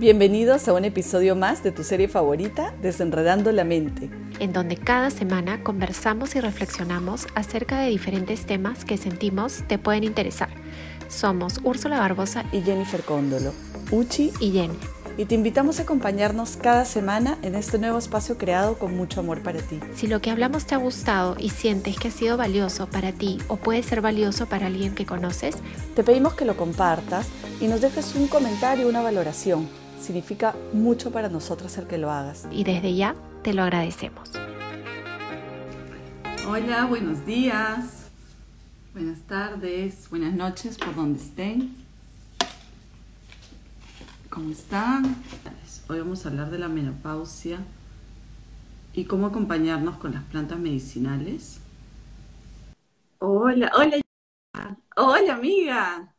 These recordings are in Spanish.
Bienvenidos a un episodio más de tu serie favorita, Desenredando la Mente, en donde cada semana conversamos y reflexionamos acerca de diferentes temas que sentimos te pueden interesar. Somos Úrsula Barbosa y Jennifer Cóndolo, Uchi y Jen. Y te invitamos a acompañarnos cada semana en este nuevo espacio creado con mucho amor para ti. Si lo que hablamos te ha gustado y sientes que ha sido valioso para ti o puede ser valioso para alguien que conoces, te pedimos que lo compartas y nos dejes un comentario, una valoración Significa mucho para nosotros el que lo hagas. Y desde ya te lo agradecemos. Hola, buenos días, buenas tardes, buenas noches por donde estén. ¿Cómo están? Hoy vamos a hablar de la menopausia y cómo acompañarnos con las plantas medicinales. Hola, hola, hola amiga.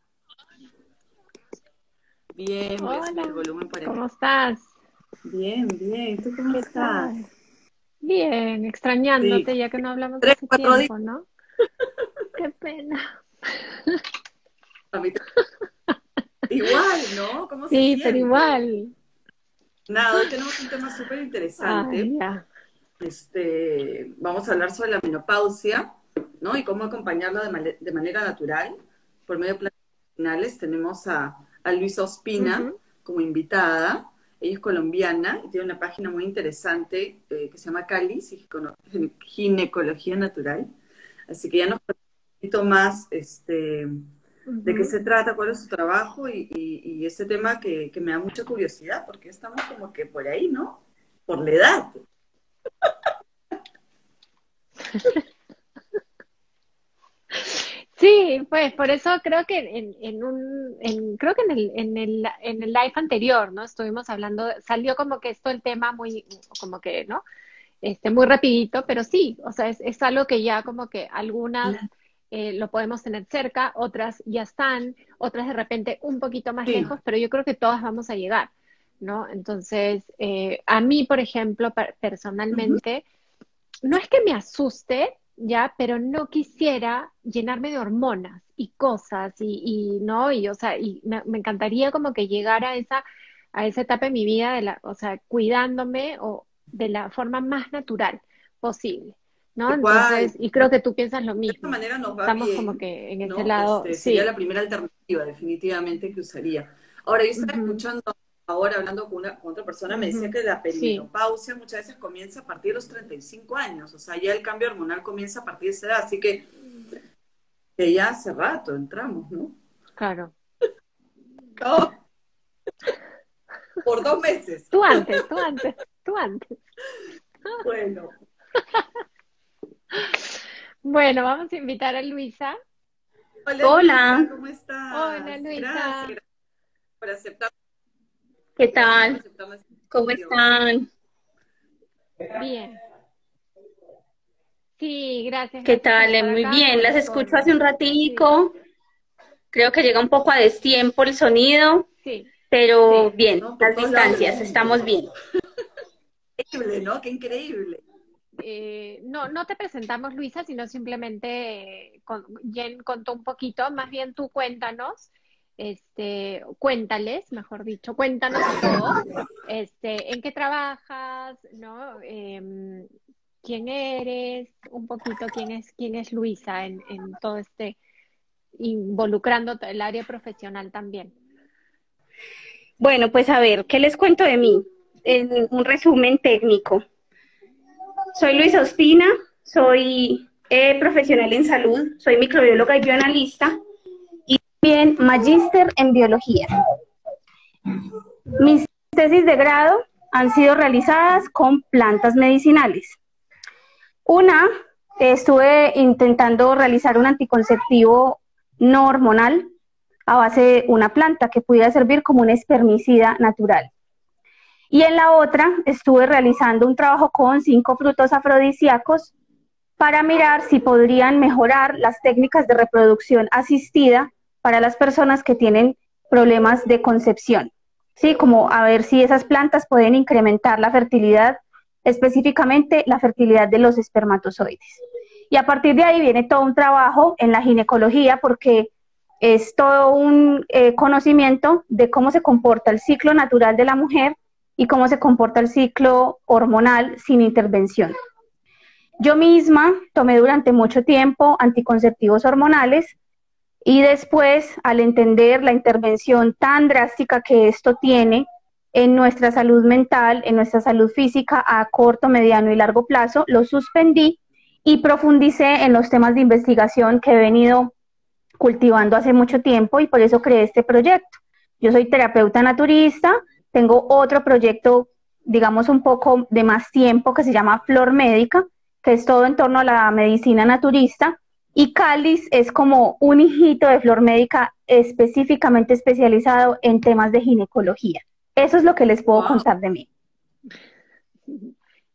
Bien, voy a el volumen para ¿Cómo estás? Bien, bien. ¿Tú cómo estás? Bien, extrañándote ya que no hablamos de hace tiempo, ¿no? Qué pena. igual, ¿no? ¿Cómo se sí, pero igual. Nada, hoy tenemos un tema súper interesante. este, vamos a hablar sobre la menopausia, ¿no? Y cómo acompañarla de, de manera natural. Por medio de medicinales tenemos a a Luisa Ospina como invitada. Ella es colombiana y tiene una página muy interesante eh, que se llama Cali, Ginecología Natural. Así que ya nos un poquito más este, de qué se trata, cuál es su trabajo y, y, ese tema que, que, me da mucha curiosidad, porque estamos como que por ahí, ¿no? Por la edad. Sí, pues por eso creo que en, en un, en, creo que en el, en el, en el live anterior, ¿no? Estuvimos hablando, salió como que esto el tema muy, como que, ¿no? Este, muy rapidito, pero sí, o sea, es, es algo que ya como que algunas eh, lo podemos tener cerca, otras ya están, otras de repente un poquito más lejos, pero yo creo que todas vamos a llegar, ¿no? Entonces, eh, a mí, por ejemplo, personalmente, no es que me asuste, ya, pero no quisiera llenarme de hormonas y cosas y, y no, y o sea, y me, encantaría como que llegara a esa, a esa etapa de mi vida, de la, o sea, cuidándome o de la forma más natural posible. ¿no? Entonces, y creo que tú piensas lo mismo. De esta manera nos va Estamos como que en ese lado. Este, sería la primera alternativa, definitivamente, que usaría. Ahora, yo estaba escuchando ahora hablando con, una, otra persona, me decía que la perimenopausia muchas veces comienza a partir de los 35 años, o sea, ya el cambio hormonal comienza a partir de esa edad, así que, ya hace rato entramos, ¿no? Claro. Por dos meses. Tú antes, tú antes, tú antes. Bueno. Bueno, vamos a invitar a Luisa. Hola, Hola. ¿cómo estás? Hola, Luisa. Gracias por aceptar ¿Qué tal? ¿Cómo están? Bien. Sí, gracias. ¿Qué tal? Muy bien, las escucho hace un ratico. Creo que llega un poco a destiempo el sonido. Sí. Pero bien, las distancias, estamos bien. Increíble, ¿no? Qué increíble. Eh, no, no te presentamos, Luisa, sino simplemente con, Jen contó un poquito, más bien tú cuéntanos este, cuéntales, mejor dicho, cuéntanos todo, este, en qué trabajas, ¿no? Em, quién eres, un poquito quién es, quién es Luisa en, en todo este, involucrando el área profesional también. Bueno, pues a ver, ¿qué les cuento de mí? En un resumen técnico. Soy Luisa Ospina, soy eh, profesional en salud, soy microbióloga y bioanalista Bien, magíster en biología. Mis tesis de grado han sido realizadas con plantas medicinales. Una, estuve intentando realizar un anticonceptivo no hormonal a base de una planta que pudiera servir como un espermicida natural. Y en la otra estuve realizando un trabajo con cinco frutos afrodisíacos para mirar si podrían mejorar las técnicas de reproducción asistida para las personas que tienen problemas de concepción, ¿sí? Como a ver si esas plantas pueden incrementar la fertilidad, específicamente la fertilidad de los espermatozoides. Y a partir de ahí viene todo un trabajo en la ginecología porque es todo un eh, conocimiento de cómo se comporta el ciclo natural de la mujer y cómo se comporta el ciclo hormonal sin intervención. Yo misma tomé durante mucho tiempo anticonceptivos hormonales y después, al entender la intervención tan drástica que esto tiene en nuestra salud mental, en nuestra salud física a corto, mediano y largo plazo, lo suspendí y profundicé en los temas de investigación que he venido cultivando hace mucho tiempo y por eso creé este proyecto. Yo soy terapeuta naturista, tengo otro proyecto, digamos, un poco de más tiempo que se llama Flor Médica, que es todo en torno a la medicina naturista. Y Cáliz es como un hijito de Flor Médica específicamente especializado en temas de ginecología. Eso es lo que les puedo contar de mí.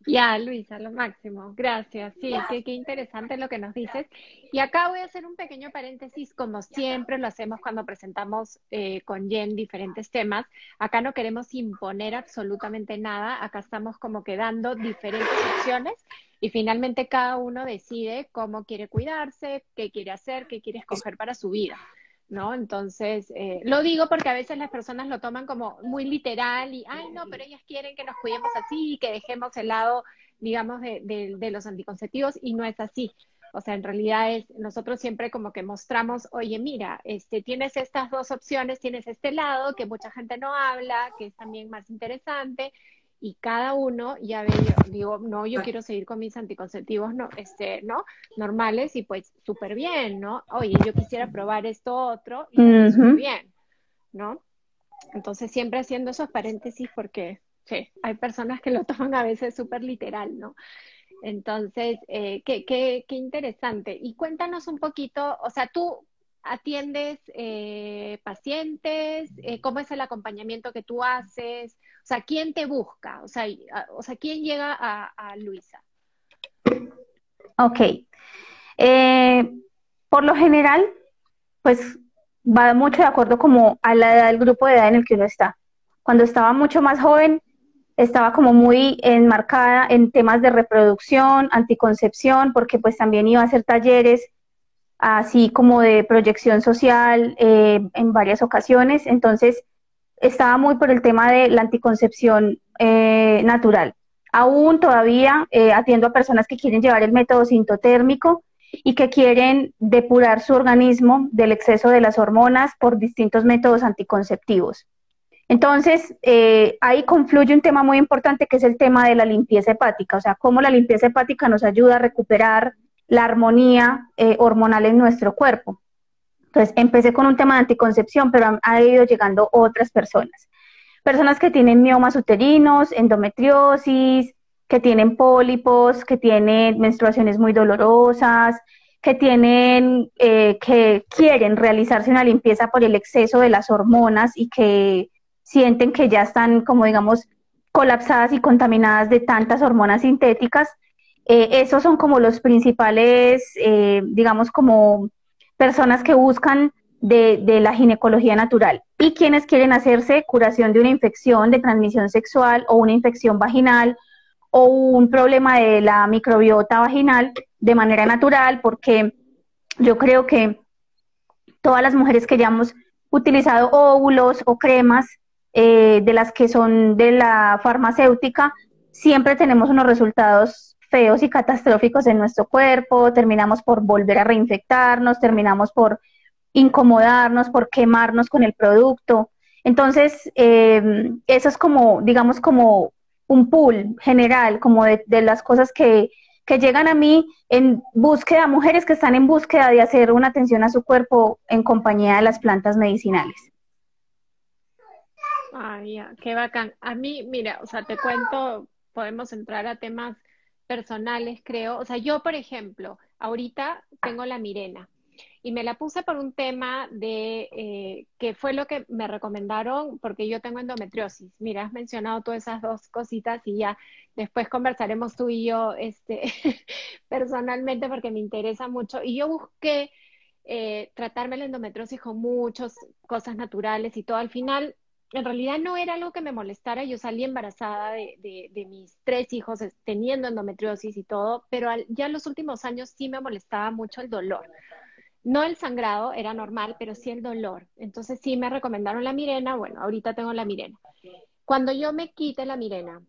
Ya, Luisa, lo máximo. Gracias. Sí, qué, qué, interesante lo que nos dices. Y acá voy a hacer un pequeño paréntesis, como siempre lo hacemos cuando presentamos eh, con Jen diferentes temas. Acá no queremos imponer absolutamente nada, acá estamos como quedando diferentes opciones y finalmente cada uno decide cómo quiere cuidarse, qué quiere hacer, qué quiere escoger para su vida. ¿No? Entonces, eh, lo digo porque a veces las personas lo toman como muy literal y, ay, no, pero ellas quieren que nos cuidemos así que dejemos el lado, digamos, de, de, los anticonceptivos y no es así. O sea, en realidad es, nosotros siempre como que mostramos, oye, mira, este, tienes estas dos opciones, tienes este lado que mucha gente no habla, que es también más interesante, y cada uno ya ve, digo, no, yo quiero seguir con mis anticonceptivos, no, este, ¿no? Normales y pues súper bien, ¿no? Oye, yo quisiera probar esto otro y súper bien, ¿no? Entonces siempre haciendo esos paréntesis porque, sí, hay personas que lo toman a veces súper literal, ¿no? Entonces, eh, qué, qué, qué interesante. Y cuéntanos un poquito, o sea, tú atiendes eh, pacientes, eh, cómo es el acompañamiento que tú haces, o sea, ¿quién te busca? O sea, o sea ¿quién llega a, Luisa? Ok. Eh, por lo general, pues va mucho de acuerdo como a la edad del grupo de edad en el que uno está. Cuando estaba mucho más joven, estaba como muy enmarcada en temas de reproducción, anticoncepción, porque pues también iba a hacer talleres así como de proyección social eh, en varias ocasiones. Entonces, estaba muy por el tema de la anticoncepción eh, natural. Aún todavía eh, atiendo a personas que quieren llevar el método sintotérmico y que quieren depurar su organismo del exceso de las hormonas por distintos métodos anticonceptivos. Entonces, ahí confluye un tema muy importante que es el tema de la limpieza hepática, o sea, cómo la limpieza hepática nos ayuda a recuperar la armonía eh, hormonal en nuestro cuerpo. Entonces, empecé con un tema de anticoncepción, pero han, ido llegando otras personas. Personas que tienen miomas uterinos, endometriosis, que tienen pólipos, que tienen menstruaciones muy dolorosas, que tienen, eh, que quieren realizarse una limpieza por el exceso de las hormonas y que sienten que ya están, como digamos, colapsadas y contaminadas de tantas hormonas sintéticas eh, esos son como los principales, eh, digamos, como personas que buscan de, la ginecología natural. Y quienes quieren hacerse curación de una infección de transmisión sexual o una infección vaginal o un problema de la microbiota vaginal de manera natural, porque yo creo que todas las mujeres que ya hemos utilizado óvulos o cremas eh, de las que son de la farmacéutica, siempre tenemos unos resultados feos y catastróficos en nuestro cuerpo, terminamos por volver a reinfectarnos, terminamos por incomodarnos, por quemarnos con el producto. Entonces, eh, eso es como, digamos, como un pool general, como de, las cosas que, que, llegan a mí en búsqueda, mujeres que están en búsqueda de hacer una atención a su cuerpo en compañía de las plantas medicinales. Ay, qué bacán. A mí, mira, o sea, te cuento, podemos entrar a temas personales, creo. O sea, yo, por ejemplo, ahorita tengo la Mirena y me la puse por un tema de eh, que fue lo que me recomendaron porque yo tengo endometriosis. Mira, has mencionado todas esas dos cositas y ya después conversaremos tú y yo este, personalmente porque me interesa mucho. Y yo busqué eh, tratarme la endometriosis con muchas cosas naturales y todo. Al final en realidad no era algo que me molestara, yo salí embarazada de, mis tres hijos teniendo endometriosis y todo, pero ya en los últimos años sí me molestaba mucho el dolor. No el sangrado era normal, pero sí el dolor. Entonces sí me recomendaron la Mirena. Bueno, ahorita tengo la Mirena. Cuando yo me quite la Mirena,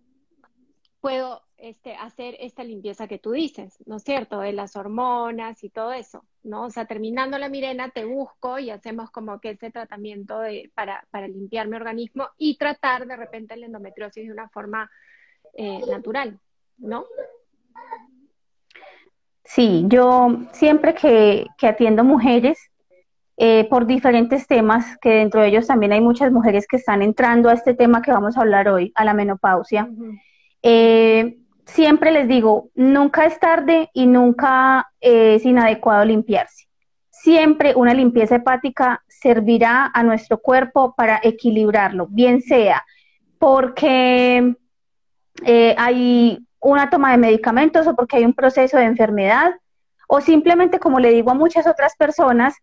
puedo este, hacer esta limpieza que tú dices, ¿no es cierto? De las hormonas y todo eso, ¿no? O sea, terminando la Mirena, te busco y hacemos como que ese tratamiento de, para, para limpiar mi organismo y tratar de repente la endometriosis de una forma eh, natural, ¿no? Sí, yo siempre que, atiendo mujeres eh, por diferentes temas, que dentro de ellos también hay muchas mujeres que están entrando a este tema que vamos a hablar hoy, a la menopausia, eh, siempre les digo, nunca es tarde y nunca es inadecuado limpiarse. Siempre una limpieza hepática servirá a nuestro cuerpo para equilibrarlo, bien sea porque eh, hay una toma de medicamentos o porque hay un proceso de enfermedad, o simplemente, como le digo a muchas otras personas,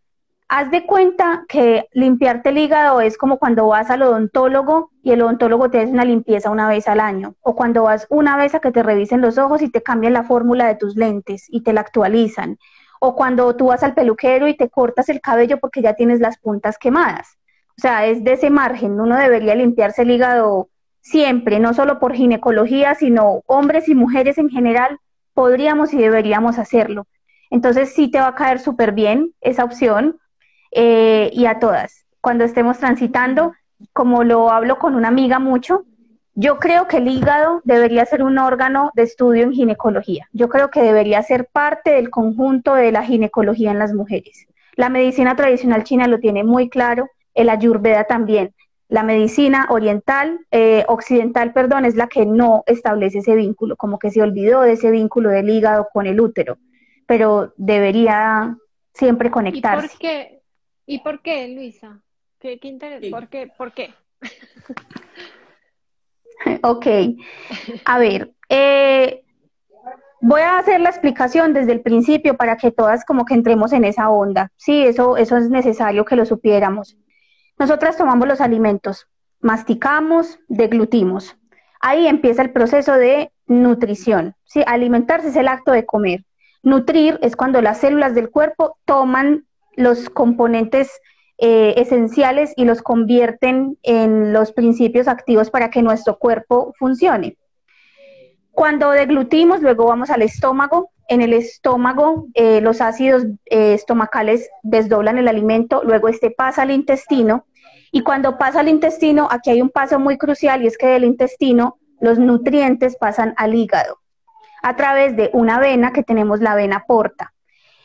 haz de cuenta que limpiarte el hígado es como cuando vas al odontólogo y el odontólogo te hace una limpieza una vez al año, o cuando vas una vez a que te revisen los ojos y te cambian la fórmula de tus lentes y te la actualizan, o cuando tú vas al peluquero y te cortas el cabello porque ya tienes las puntas quemadas. O sea, es de ese margen, uno debería limpiarse el hígado siempre, no solo por ginecología, sino hombres y mujeres en general, podríamos y deberíamos hacerlo. Entonces sí te va a caer súper bien esa opción eh, y a todas. Cuando estemos transitando, como lo hablo con una amiga mucho, yo creo que el hígado debería ser un órgano de estudio en ginecología. Yo creo que debería ser parte del conjunto de la ginecología en las mujeres. La medicina tradicional china lo tiene muy claro, el ayurveda también. La medicina oriental, eh, occidental, perdón, es la que no establece ese vínculo, como que se olvidó de ese vínculo del hígado con el útero, pero debería siempre conectarse. ¿Y por qué, ¿Y por qué Luisa? ¿Qué, qué ¿Por qué? ¿Por qué? ok, a ver, eh, voy a hacer la explicación desde el principio para que todas como que entremos en esa onda. Sí, eso, eso es necesario que lo supiéramos. Nosotras tomamos los alimentos, masticamos, deglutimos. Ahí empieza el proceso de nutrición. ¿sí? Alimentarse es el acto de comer. Nutrir es cuando las células del cuerpo toman los componentes eh, esenciales y los convierten en los principios activos para que nuestro cuerpo funcione. Cuando deglutimos, luego vamos al estómago. En el estómago, eh, los ácidos eh, estomacales desdoblan el alimento, luego este pasa al intestino y cuando pasa al intestino, aquí hay un paso muy crucial y es que del intestino los nutrientes pasan al hígado a través de una vena que tenemos la vena porta.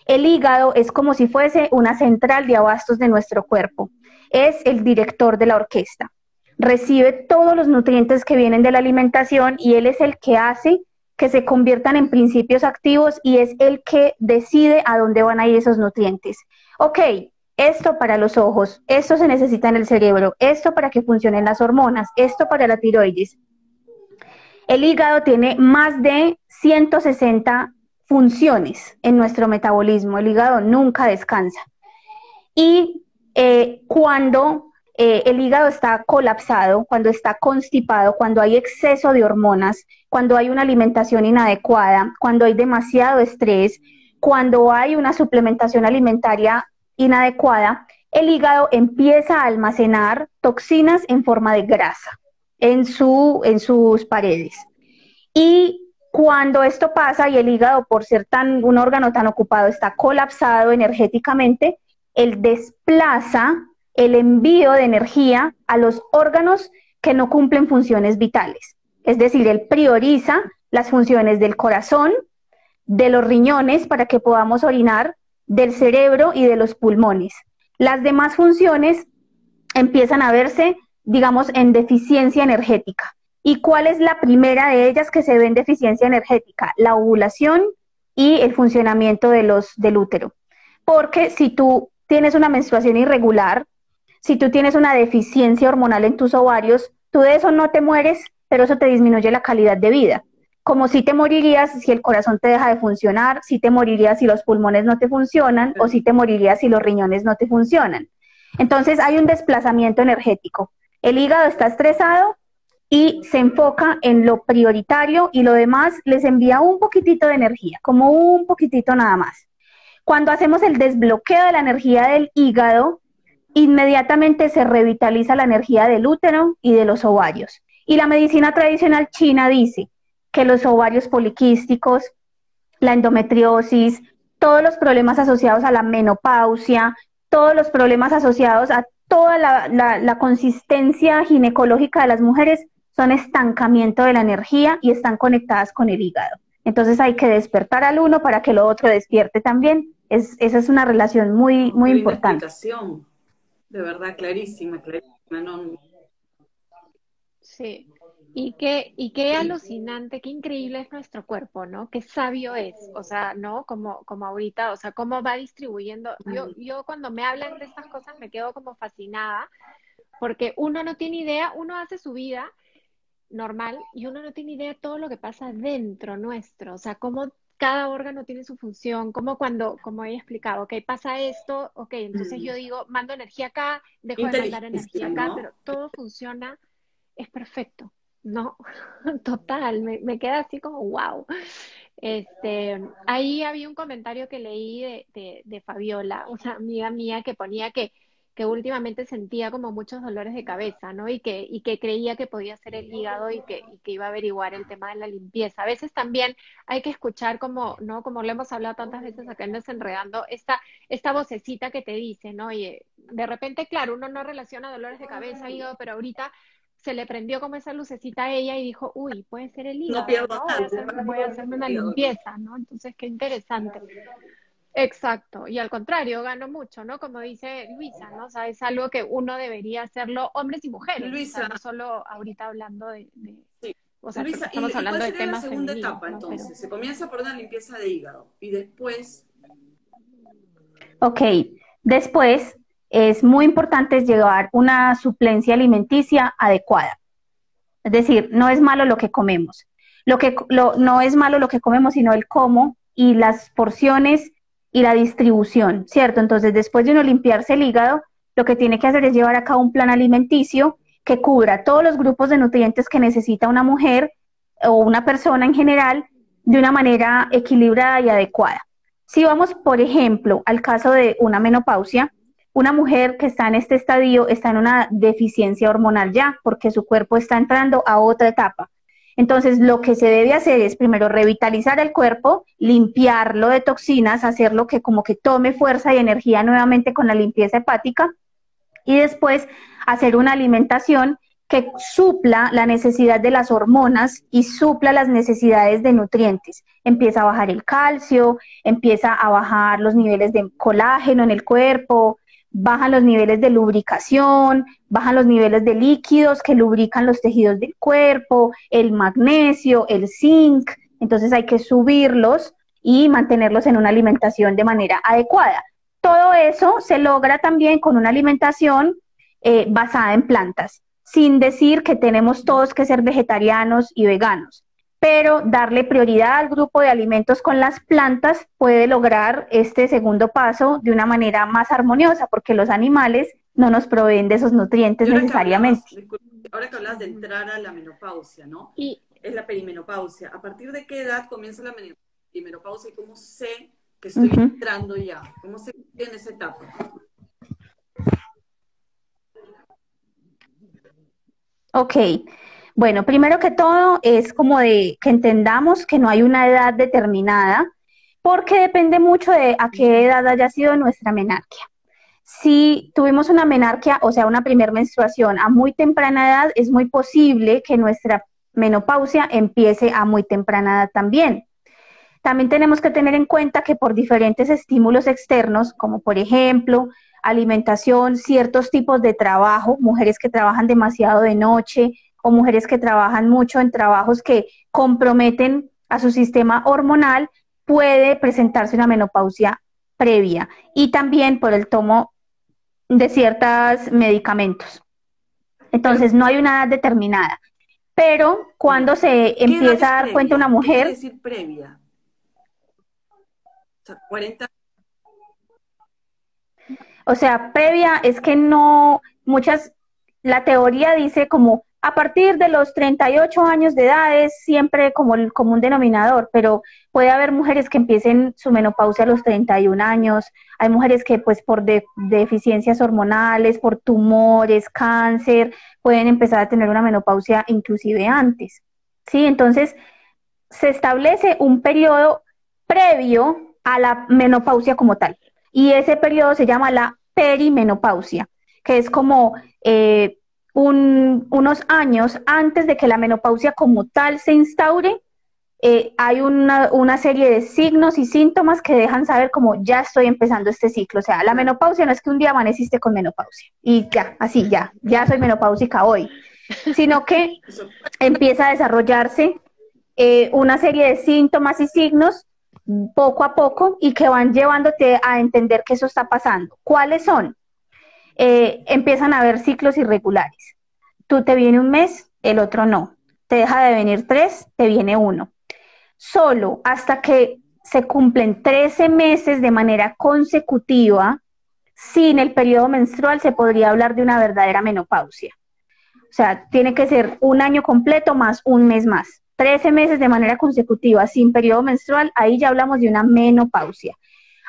El hígado es como si fuese una central de abastos de nuestro cuerpo. Es el director de la orquesta. Recibe todos los nutrientes que vienen de la alimentación y él es el que hace que se conviertan en principios activos y es el que decide a dónde van a ir esos nutrientes. Ok, esto para los ojos, esto se necesita en el cerebro, esto para que funcionen las hormonas, esto para la tiroides. El hígado tiene más de 160 funciones en nuestro metabolismo, el hígado nunca descansa. Y eh, cuando eh, el hígado está colapsado, cuando está constipado, cuando hay exceso de hormonas, cuando hay una alimentación inadecuada, cuando hay demasiado estrés, cuando hay una suplementación alimentaria inadecuada, el hígado empieza a almacenar toxinas en forma de grasa en, su, en sus paredes. Y cuando esto pasa y el hígado, por ser tan, un órgano tan ocupado, está colapsado energéticamente, él desplaza el envío de energía a los órganos que no cumplen funciones vitales. Es decir, él prioriza las funciones del corazón, de los riñones para que podamos orinar del cerebro y de los pulmones. Las demás funciones empiezan a verse, digamos, en deficiencia energética. ¿Y cuál es la primera de ellas que se ve en deficiencia energética? La ovulación y el funcionamiento de los, del útero. Porque si tú tienes una menstruación irregular, si tú tienes una deficiencia hormonal en tus ovarios, tú de eso no te mueres, pero eso te disminuye la calidad de vida como si te morirías si el corazón te deja de funcionar, si te morirías si los pulmones no te funcionan o si te morirías si los riñones no te funcionan. Entonces hay un desplazamiento energético. El hígado está estresado y se enfoca en lo prioritario y lo demás les envía un poquitito de energía, como un poquitito nada más. Cuando hacemos el desbloqueo de la energía del hígado, inmediatamente se revitaliza la energía del útero y de los ovarios. Y la medicina tradicional china dice que los ovarios poliquísticos, la endometriosis, todos los problemas asociados a la menopausia, todos los problemas asociados a toda la, consistencia ginecológica de las mujeres son estancamiento de la energía y están conectadas con el hígado. Entonces hay que despertar al uno para que lo otro despierte también. Es, esa es una relación muy, muy importante. De verdad, clarísima, clarísima. Sí. Y qué, y qué alucinante, qué increíble es nuestro cuerpo, ¿no? Qué sabio es, o sea, ¿no? Como, como ahorita, o sea, cómo va distribuyendo. Yo, yo cuando me hablan de estas cosas me quedo como fascinada, porque uno no tiene idea, uno hace su vida normal y uno no tiene idea de todo lo que pasa dentro nuestro, o sea, cómo cada órgano tiene su función, como cuando, como he explicado, ok, pasa esto, ok, entonces yo digo, mando energía acá, dejo de mandar energía acá, pero todo funciona, es perfecto, ¿no? Total, me, me, queda así como, wow. Este, ahí había un comentario que leí de, de, de Fabiola, una amiga mía que ponía que que últimamente sentía como muchos dolores de cabeza, ¿no? Y que, y que creía que podía ser el hígado y que, y que iba a averiguar el tema de la limpieza. A veces también hay que escuchar como, ¿no? Como lo hemos hablado tantas veces acá en Desenredando, esta, esta vocecita que te dice, ¿no? Oye, de repente, claro, uno no relaciona dolores de cabeza, hígado, pero ahorita se le prendió como esa lucecita a ella y dijo, uy, puede ser el hígado, ¿no? Voy, a hacerme una limpieza, ¿no? Entonces, qué interesante. Exacto, y al contrario, gano mucho, ¿no? Como dice Luisa, ¿no? O sea, es algo que uno debería hacerlo hombres y mujeres, Luisa. no solo ahorita hablando de... sí. O sea, Luisa, estamos hablando de temas la segunda etapa, entonces? Se comienza por una limpieza de hígado y después... Ok, después es muy importante llevar una suplencia alimenticia adecuada. Es decir, no es malo lo que comemos. Lo que lo, no es malo lo que comemos, sino el cómo y las porciones y la distribución, ¿cierto? Entonces, después de uno limpiarse el hígado, lo que tiene que hacer es llevar a cabo un plan alimenticio que cubra todos los grupos de nutrientes que necesita una mujer o una persona en general de una manera equilibrada y adecuada. Si vamos, por ejemplo, al caso de una menopausia, una mujer que está en este estadio está en una deficiencia hormonal ya, porque su cuerpo está entrando a otra etapa. Entonces, lo que se debe hacer es primero revitalizar el cuerpo, limpiarlo de toxinas, hacerlo que como que tome fuerza y energía nuevamente con la limpieza hepática y después hacer una alimentación que supla la necesidad de las hormonas y supla las necesidades de nutrientes. Empieza a bajar el calcio, empieza a bajar los niveles de colágeno en el cuerpo, bajan los niveles de lubricación, bajan los niveles de líquidos que lubrican los tejidos del cuerpo, el magnesio, el zinc, entonces hay que subirlos y mantenerlos en una alimentación de manera adecuada. Todo eso se logra también con una alimentación eh, basada en plantas, sin decir que tenemos todos que ser vegetarianos y veganos pero darle prioridad al grupo de alimentos con las plantas puede lograr este segundo paso de una manera más armoniosa, porque los animales no nos proveen de esos nutrientes necesariamente. ahora que hablas de entrar a la menopausia, ¿no? Y, es la perimenopausia. ¿A partir de qué edad comienza la perimenopausia y cómo sé que estoy entrando ya? ¿Cómo sé que en esa etapa? Ok. Bueno, primero que todo es como de que entendamos que no hay una edad determinada, porque depende mucho de a qué edad haya sido nuestra menarquia. Si tuvimos una menarquia, o sea, una primer menstruación a muy temprana edad, es muy posible que nuestra menopausia empiece a muy temprana edad también. También tenemos que tener en cuenta que por diferentes estímulos externos, como por ejemplo alimentación, ciertos tipos de trabajo, mujeres que trabajan demasiado de noche, o mujeres que trabajan mucho en trabajos que comprometen a su sistema hormonal, puede presentarse una menopausia previa y también por el tomo de ciertos medicamentos. Entonces, no hay una edad determinada. Pero cuando se empieza a dar cuenta una mujer... ¿Qué decir previa? O sea, 40... O sea, previa es que no, muchas, la teoría dice como a partir de los 38 años de edad es siempre como el común denominador, pero puede haber mujeres que empiecen su menopausia a los 31 años, hay mujeres que pues por deficiencias hormonales, por tumores, cáncer, pueden empezar a tener una menopausia inclusive antes. ¿Sí? Entonces, se establece un periodo previo a la menopausia como tal. Y ese periodo se llama la perimenopausia, que es como eh, unos años antes de que la menopausia como tal se instaure, eh, hay una, una, serie de signos y síntomas que dejan saber como ya estoy empezando este ciclo. O sea, la menopausia no es que un día amaneciste con menopausia y ya, así, ya, ya soy menopáusica hoy, sino que empieza a desarrollarse eh, una serie de síntomas y signos poco a poco y que van llevándote a entender que eso está pasando. ¿Cuáles son? Eh, empiezan a haber ciclos irregulares. Tú te viene un mes, el otro no. Te deja de venir tres, te viene uno. Solo hasta que se cumplen 13 meses de manera consecutiva, sin el periodo menstrual se podría hablar de una verdadera menopausia. O sea, tiene que ser un año completo más un mes más. 13 meses de manera consecutiva sin periodo menstrual, ahí ya hablamos de una menopausia.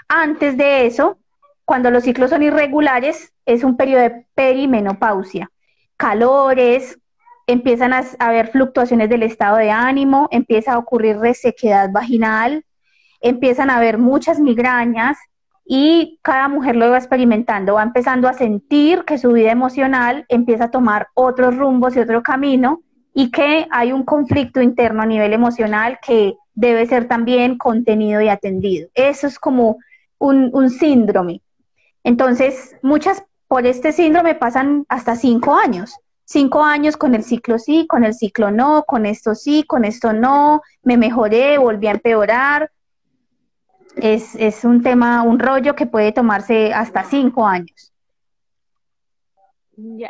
Antes de eso, cuando los ciclos son irregulares, es un periodo de perimenopausia. Calores, empiezan a haber fluctuaciones del estado de ánimo, empieza a ocurrir resequedad vaginal, empiezan a haber muchas migrañas y cada mujer lo va experimentando, va empezando a sentir que su vida emocional empieza a tomar otros rumbos y otro camino y que hay un conflicto interno a nivel emocional que debe ser también contenido y atendido. Eso es como un, un síndrome. Entonces, muchas por este síndrome pasan hasta cinco años. Cinco años con el ciclo sí, con el ciclo no, con esto sí, con esto no, me mejoré, volví a empeorar. Es, es un tema, un rollo que puede tomarse hasta cinco años.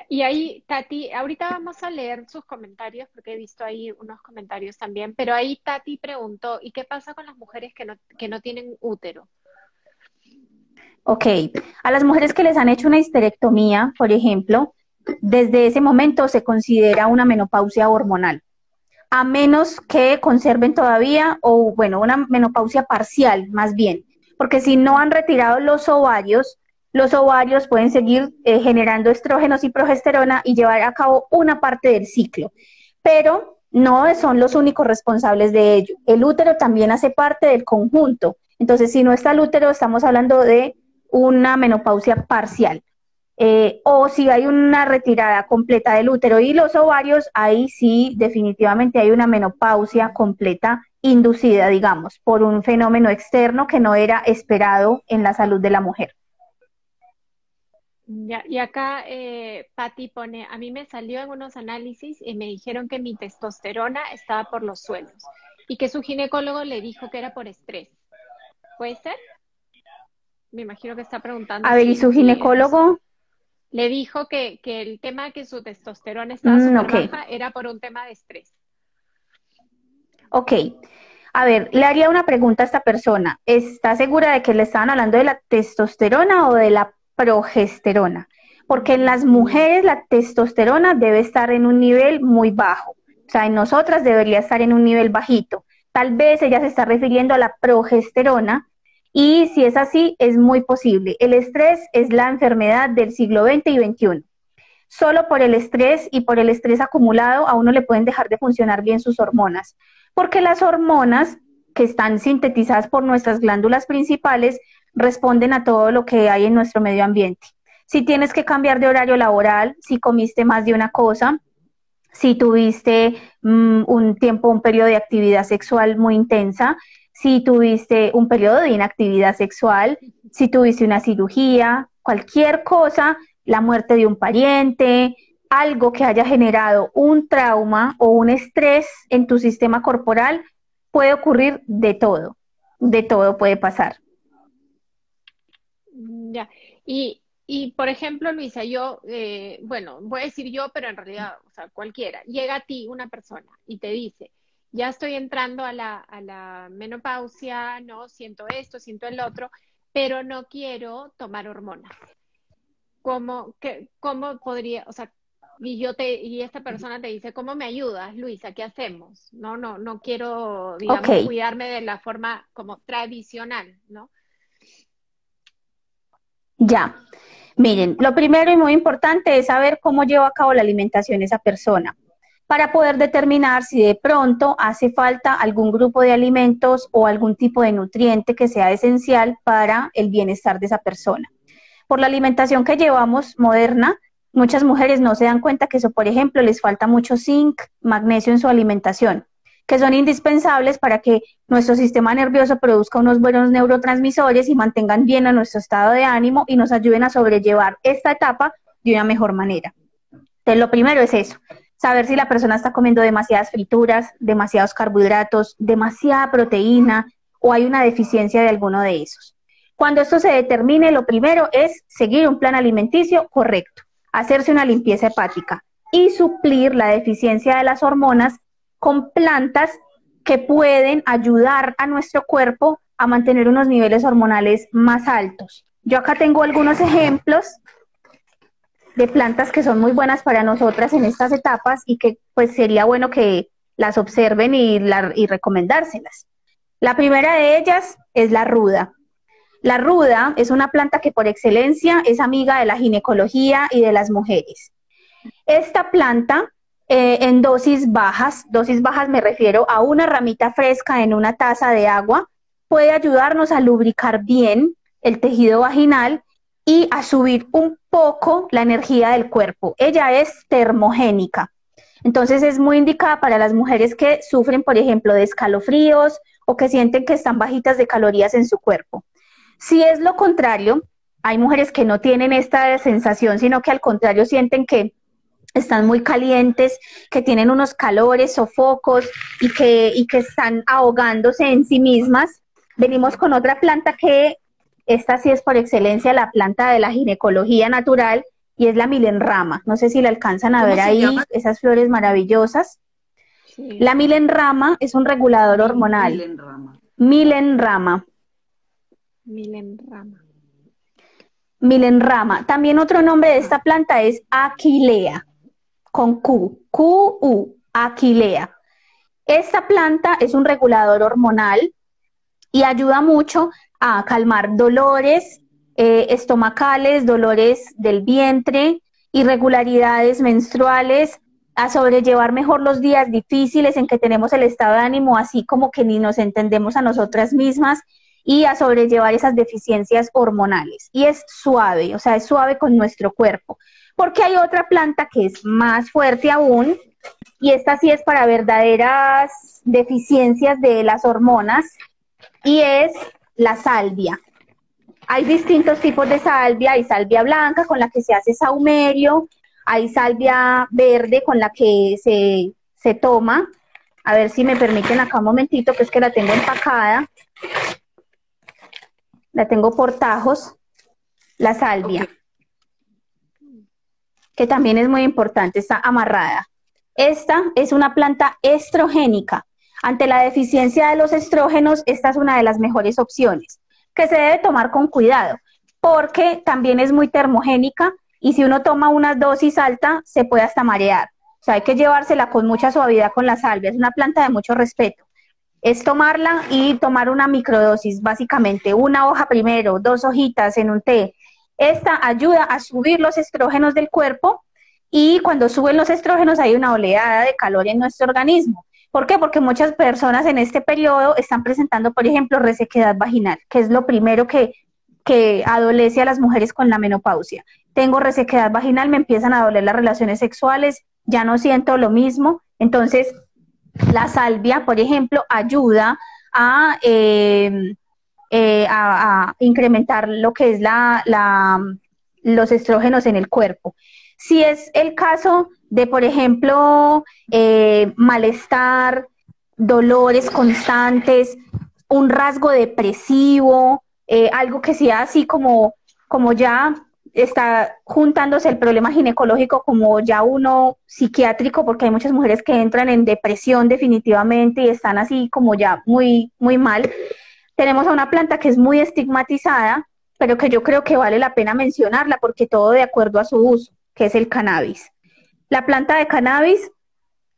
y ahí, Tati, ahorita vamos a leer sus comentarios porque he visto ahí unos comentarios también, pero ahí Tati preguntó, ¿y qué pasa con las mujeres que no, que no tienen útero? Ok, a las mujeres que les han hecho una histerectomía, por ejemplo, desde ese momento se considera una menopausia hormonal, a menos que conserven todavía, o bueno, una menopausia parcial más bien, porque si no han retirado los ovarios, los ovarios pueden seguir eh, generando estrógenos y progesterona y llevar a cabo una parte del ciclo, pero no son los únicos responsables de ello. El útero también hace parte del conjunto. Entonces, si no está el útero, estamos hablando de una menopausia parcial. Eh, o si hay una retirada completa del útero y los ovarios, ahí sí definitivamente hay una menopausia completa inducida, digamos, por un fenómeno externo que no era esperado en la salud de la mujer. y acá eh, Patti pone, a mí me salió en unos análisis y me dijeron que mi testosterona estaba por los suelos y que su ginecólogo le dijo que era por estrés. ¿Puede ser? Me imagino que está preguntando. A ver, ¿y su ginecólogo? Le dijo que, el tema de que su testosterona estaba mm, baja era por un tema de estrés. Ok. A ver, le haría una pregunta a esta persona. ¿Está segura de que le estaban hablando de la testosterona o de la progesterona? Porque en las mujeres la testosterona debe estar en un nivel muy bajo. O sea, en nosotras debería estar en un nivel bajito. Tal vez ella se está refiriendo a la progesterona, y si es así, es muy posible. El estrés es la enfermedad del siglo XX y XXI. Solo por el estrés y por el estrés acumulado a uno le pueden dejar de funcionar bien sus hormonas, porque las hormonas que están sintetizadas por nuestras glándulas principales responden a todo lo que hay en nuestro medio ambiente. Si tienes que cambiar de horario laboral, si comiste más de una cosa, si tuviste mm, un tiempo, un periodo de actividad sexual muy intensa, si tuviste un periodo de inactividad sexual, si tuviste una cirugía, cualquier cosa, la muerte de un pariente, algo que haya generado un trauma o un estrés en tu sistema corporal, puede ocurrir de todo, de todo puede pasar. Ya, y, y por ejemplo, Luisa, yo, eh, bueno, voy a decir yo, pero en realidad, o sea, cualquiera, llega a ti una persona y te dice, ya estoy entrando a la, a la menopausia, no siento esto, siento el otro, pero no quiero tomar hormonas. ¿Cómo, ¿Cómo podría, o sea, y yo te y esta persona te dice cómo me ayudas Luisa qué hacemos no no no quiero digamos cuidarme de la forma como tradicional no ya. Miren lo primero y muy importante es saber cómo lleva a cabo la alimentación esa persona para poder determinar si de pronto hace falta algún grupo de alimentos o algún tipo de nutriente que sea esencial para el bienestar de esa persona. Por la alimentación que llevamos moderna, muchas mujeres no se dan cuenta que eso, por ejemplo, les falta mucho zinc, magnesio en su alimentación, que son indispensables para que nuestro sistema nervioso produzca unos buenos neurotransmisores y mantengan bien a nuestro estado de ánimo y nos ayuden a sobrellevar esta etapa de una mejor manera. Entonces, lo primero es eso, saber si la persona está comiendo demasiadas frituras, demasiados carbohidratos, demasiada proteína o hay una deficiencia de alguno de esos. Cuando esto se determine, lo primero es seguir un plan alimenticio correcto, hacerse una limpieza hepática y suplir la deficiencia de las hormonas con plantas que pueden ayudar a nuestro cuerpo a mantener unos niveles hormonales más altos. Yo acá tengo algunos ejemplos de plantas que son muy buenas para nosotras en estas etapas y que pues sería bueno que las observen y, y recomendárselas. La primera de ellas es la ruda. La ruda es una planta que por excelencia es amiga de la ginecología y de las mujeres. Esta planta eh, en dosis bajas, dosis bajas me refiero a una ramita fresca en una taza de agua, puede ayudarnos a lubricar bien el tejido vaginal y a subir un poco la energía del cuerpo. Ella es termogénica. Entonces es muy indicada para las mujeres que sufren, por ejemplo, de escalofríos o que sienten que están bajitas de calorías en su cuerpo. Si es lo contrario, hay mujeres que no tienen esta sensación, sino que al contrario sienten que están muy calientes, que tienen unos calores, sofocos y que, y que están ahogándose en sí mismas. Venimos con otra planta que esta sí es por excelencia la planta de la ginecología natural y es la milenrama. No sé si la alcanzan a ver ahí, esas flores maravillosas. La milenrama es un regulador hormonal. Milenrama. Milenrama. Milenrama. Milenrama. También otro nombre de esta planta es aquilea, con Q. Q-U, aquilea. Esta planta es un regulador hormonal y ayuda mucho a calmar dolores eh, estomacales, dolores del vientre, irregularidades menstruales, a sobrellevar mejor los días difíciles en que tenemos el estado de ánimo así como que ni nos entendemos a nosotras mismas y a sobrellevar esas deficiencias hormonales. Y es suave, o sea, es suave con nuestro cuerpo. Porque hay otra planta que es más fuerte aún, y esta sí es para verdaderas deficiencias de las hormonas, y es la salvia. Hay distintos tipos de salvia, hay salvia blanca con la que se hace saumerio, hay salvia verde con la que se, se toma. A ver si me permiten acá un momentito, que es que la tengo empacada. La tengo por tajos. La salvia. Que también es muy importante, está amarrada. Esta es una planta estrogénica. Ante la deficiencia de los estrógenos, esta es una de las mejores opciones, que se debe tomar con cuidado, porque también es muy termogénica y si uno toma una dosis alta, se puede hasta marear. O sea, hay que llevársela con mucha suavidad con la salvia. Es una planta de mucho respeto. Es tomarla y tomar una microdosis, básicamente, una hoja primero, dos hojitas en un té. Esta ayuda a subir los estrógenos del cuerpo y cuando suben los estrógenos hay una oleada de calor en nuestro organismo. ¿Por qué? Porque muchas personas en este periodo están presentando, por ejemplo, resequedad vaginal, que es lo primero que, que adolece a las mujeres con la menopausia. Tengo resequedad vaginal, me empiezan a doler las relaciones sexuales, ya no siento lo mismo. Entonces, la salvia, por ejemplo, ayuda a, em, eh, a, incrementar lo que es la, la, los estrógenos en el cuerpo. Si es el caso de, por ejemplo, eh, malestar, dolores constantes, un rasgo depresivo, eh, algo que sea así como, como ya está juntándose el problema ginecológico como ya uno psiquiátrico, porque hay muchas mujeres que entran en depresión definitivamente y están así como ya muy, muy mal. Tenemos a una planta que es muy estigmatizada, pero que yo creo que vale la pena mencionarla porque todo de acuerdo a su uso, que es el cannabis. La planta de cannabis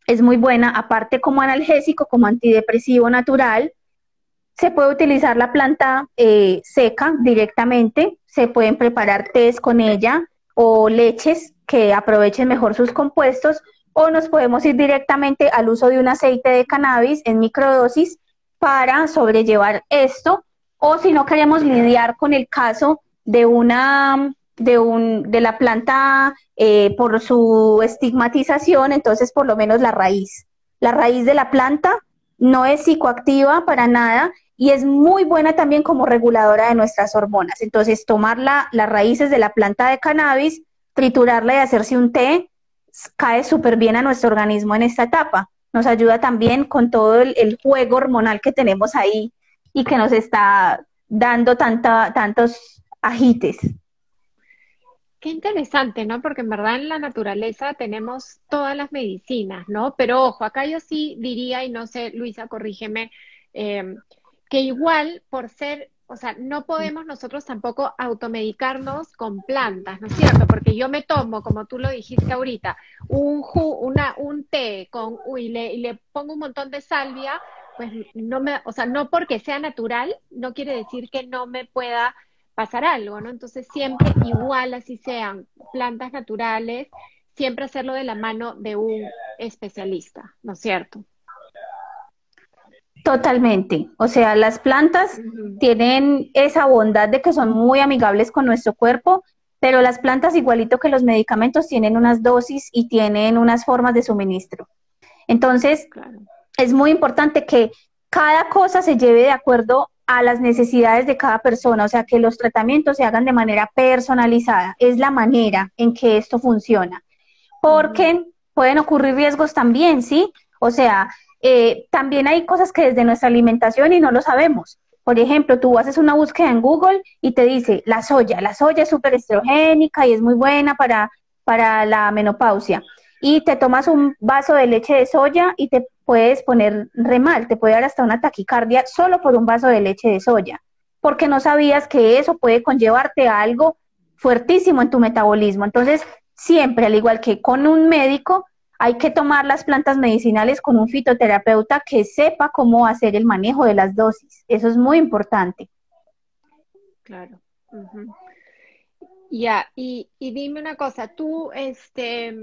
es muy buena, aparte como analgésico, como antidepresivo natural. Se puede utilizar la planta eh, seca directamente, se pueden preparar tés con ella o leches que aprovechen mejor sus compuestos o nos podemos ir directamente al uso de un aceite de cannabis en microdosis para sobrellevar esto o si no queremos lidiar con el caso de una de, un, de la planta eh, por su estigmatización, entonces por lo menos la raíz. La raíz de la planta no es psicoactiva para nada y es muy buena también como reguladora de nuestras hormonas. Entonces, tomar las raíces de la planta de cannabis, triturarla y hacerse un té, cae súper bien a nuestro organismo en esta etapa. Nos ayuda también con todo el, juego hormonal que tenemos ahí y que nos está dando tanta, tantos agites. Qué interesante, ¿no? Porque en verdad en la naturaleza tenemos todas las medicinas, ¿no? Pero ojo, acá yo sí diría, y no sé, Luisa, corrígeme, em, que igual por ser, o sea, no podemos nosotros tampoco automedicarnos con plantas, ¿no es cierto? Porque yo me tomo, como tú lo dijiste ahorita, un, una, un té con, y le, y le pongo un montón de salvia, pues no me, o sea, no porque sea natural, no quiere decir que no me pueda pasar algo, ¿no? Entonces siempre igual así sean plantas naturales, siempre hacerlo de la mano de un especialista, ¿no es cierto? Totalmente. O sea, las plantas tienen esa bondad de que son muy amigables con nuestro cuerpo, pero las plantas, igualito que los medicamentos, tienen unas dosis y tienen unas formas de suministro. Entonces, es muy importante que cada cosa se lleve de acuerdo a las necesidades de cada persona, o sea, que los tratamientos se hagan de manera personalizada, es la manera en que esto funciona, porque pueden ocurrir riesgos también, ¿sí? O sea, eh, también hay cosas que desde nuestra alimentación y no lo sabemos. Por ejemplo, tú haces una búsqueda en Google y te dice la soya, la soya es súper estrogénica y es muy buena para, para la menopausia. Y te tomas un vaso de leche de soya y te puedes poner re mal, te puede dar hasta una taquicardia solo por un vaso de leche de soya, porque no sabías que eso puede conllevarte a algo fuertísimo en tu metabolismo. Entonces, siempre, al igual que con un médico, hay que tomar las plantas medicinales con un fitoterapeuta que sepa cómo hacer el manejo de las dosis. Eso es muy importante. Claro. Ya, y, y, dime una cosa, tú, este,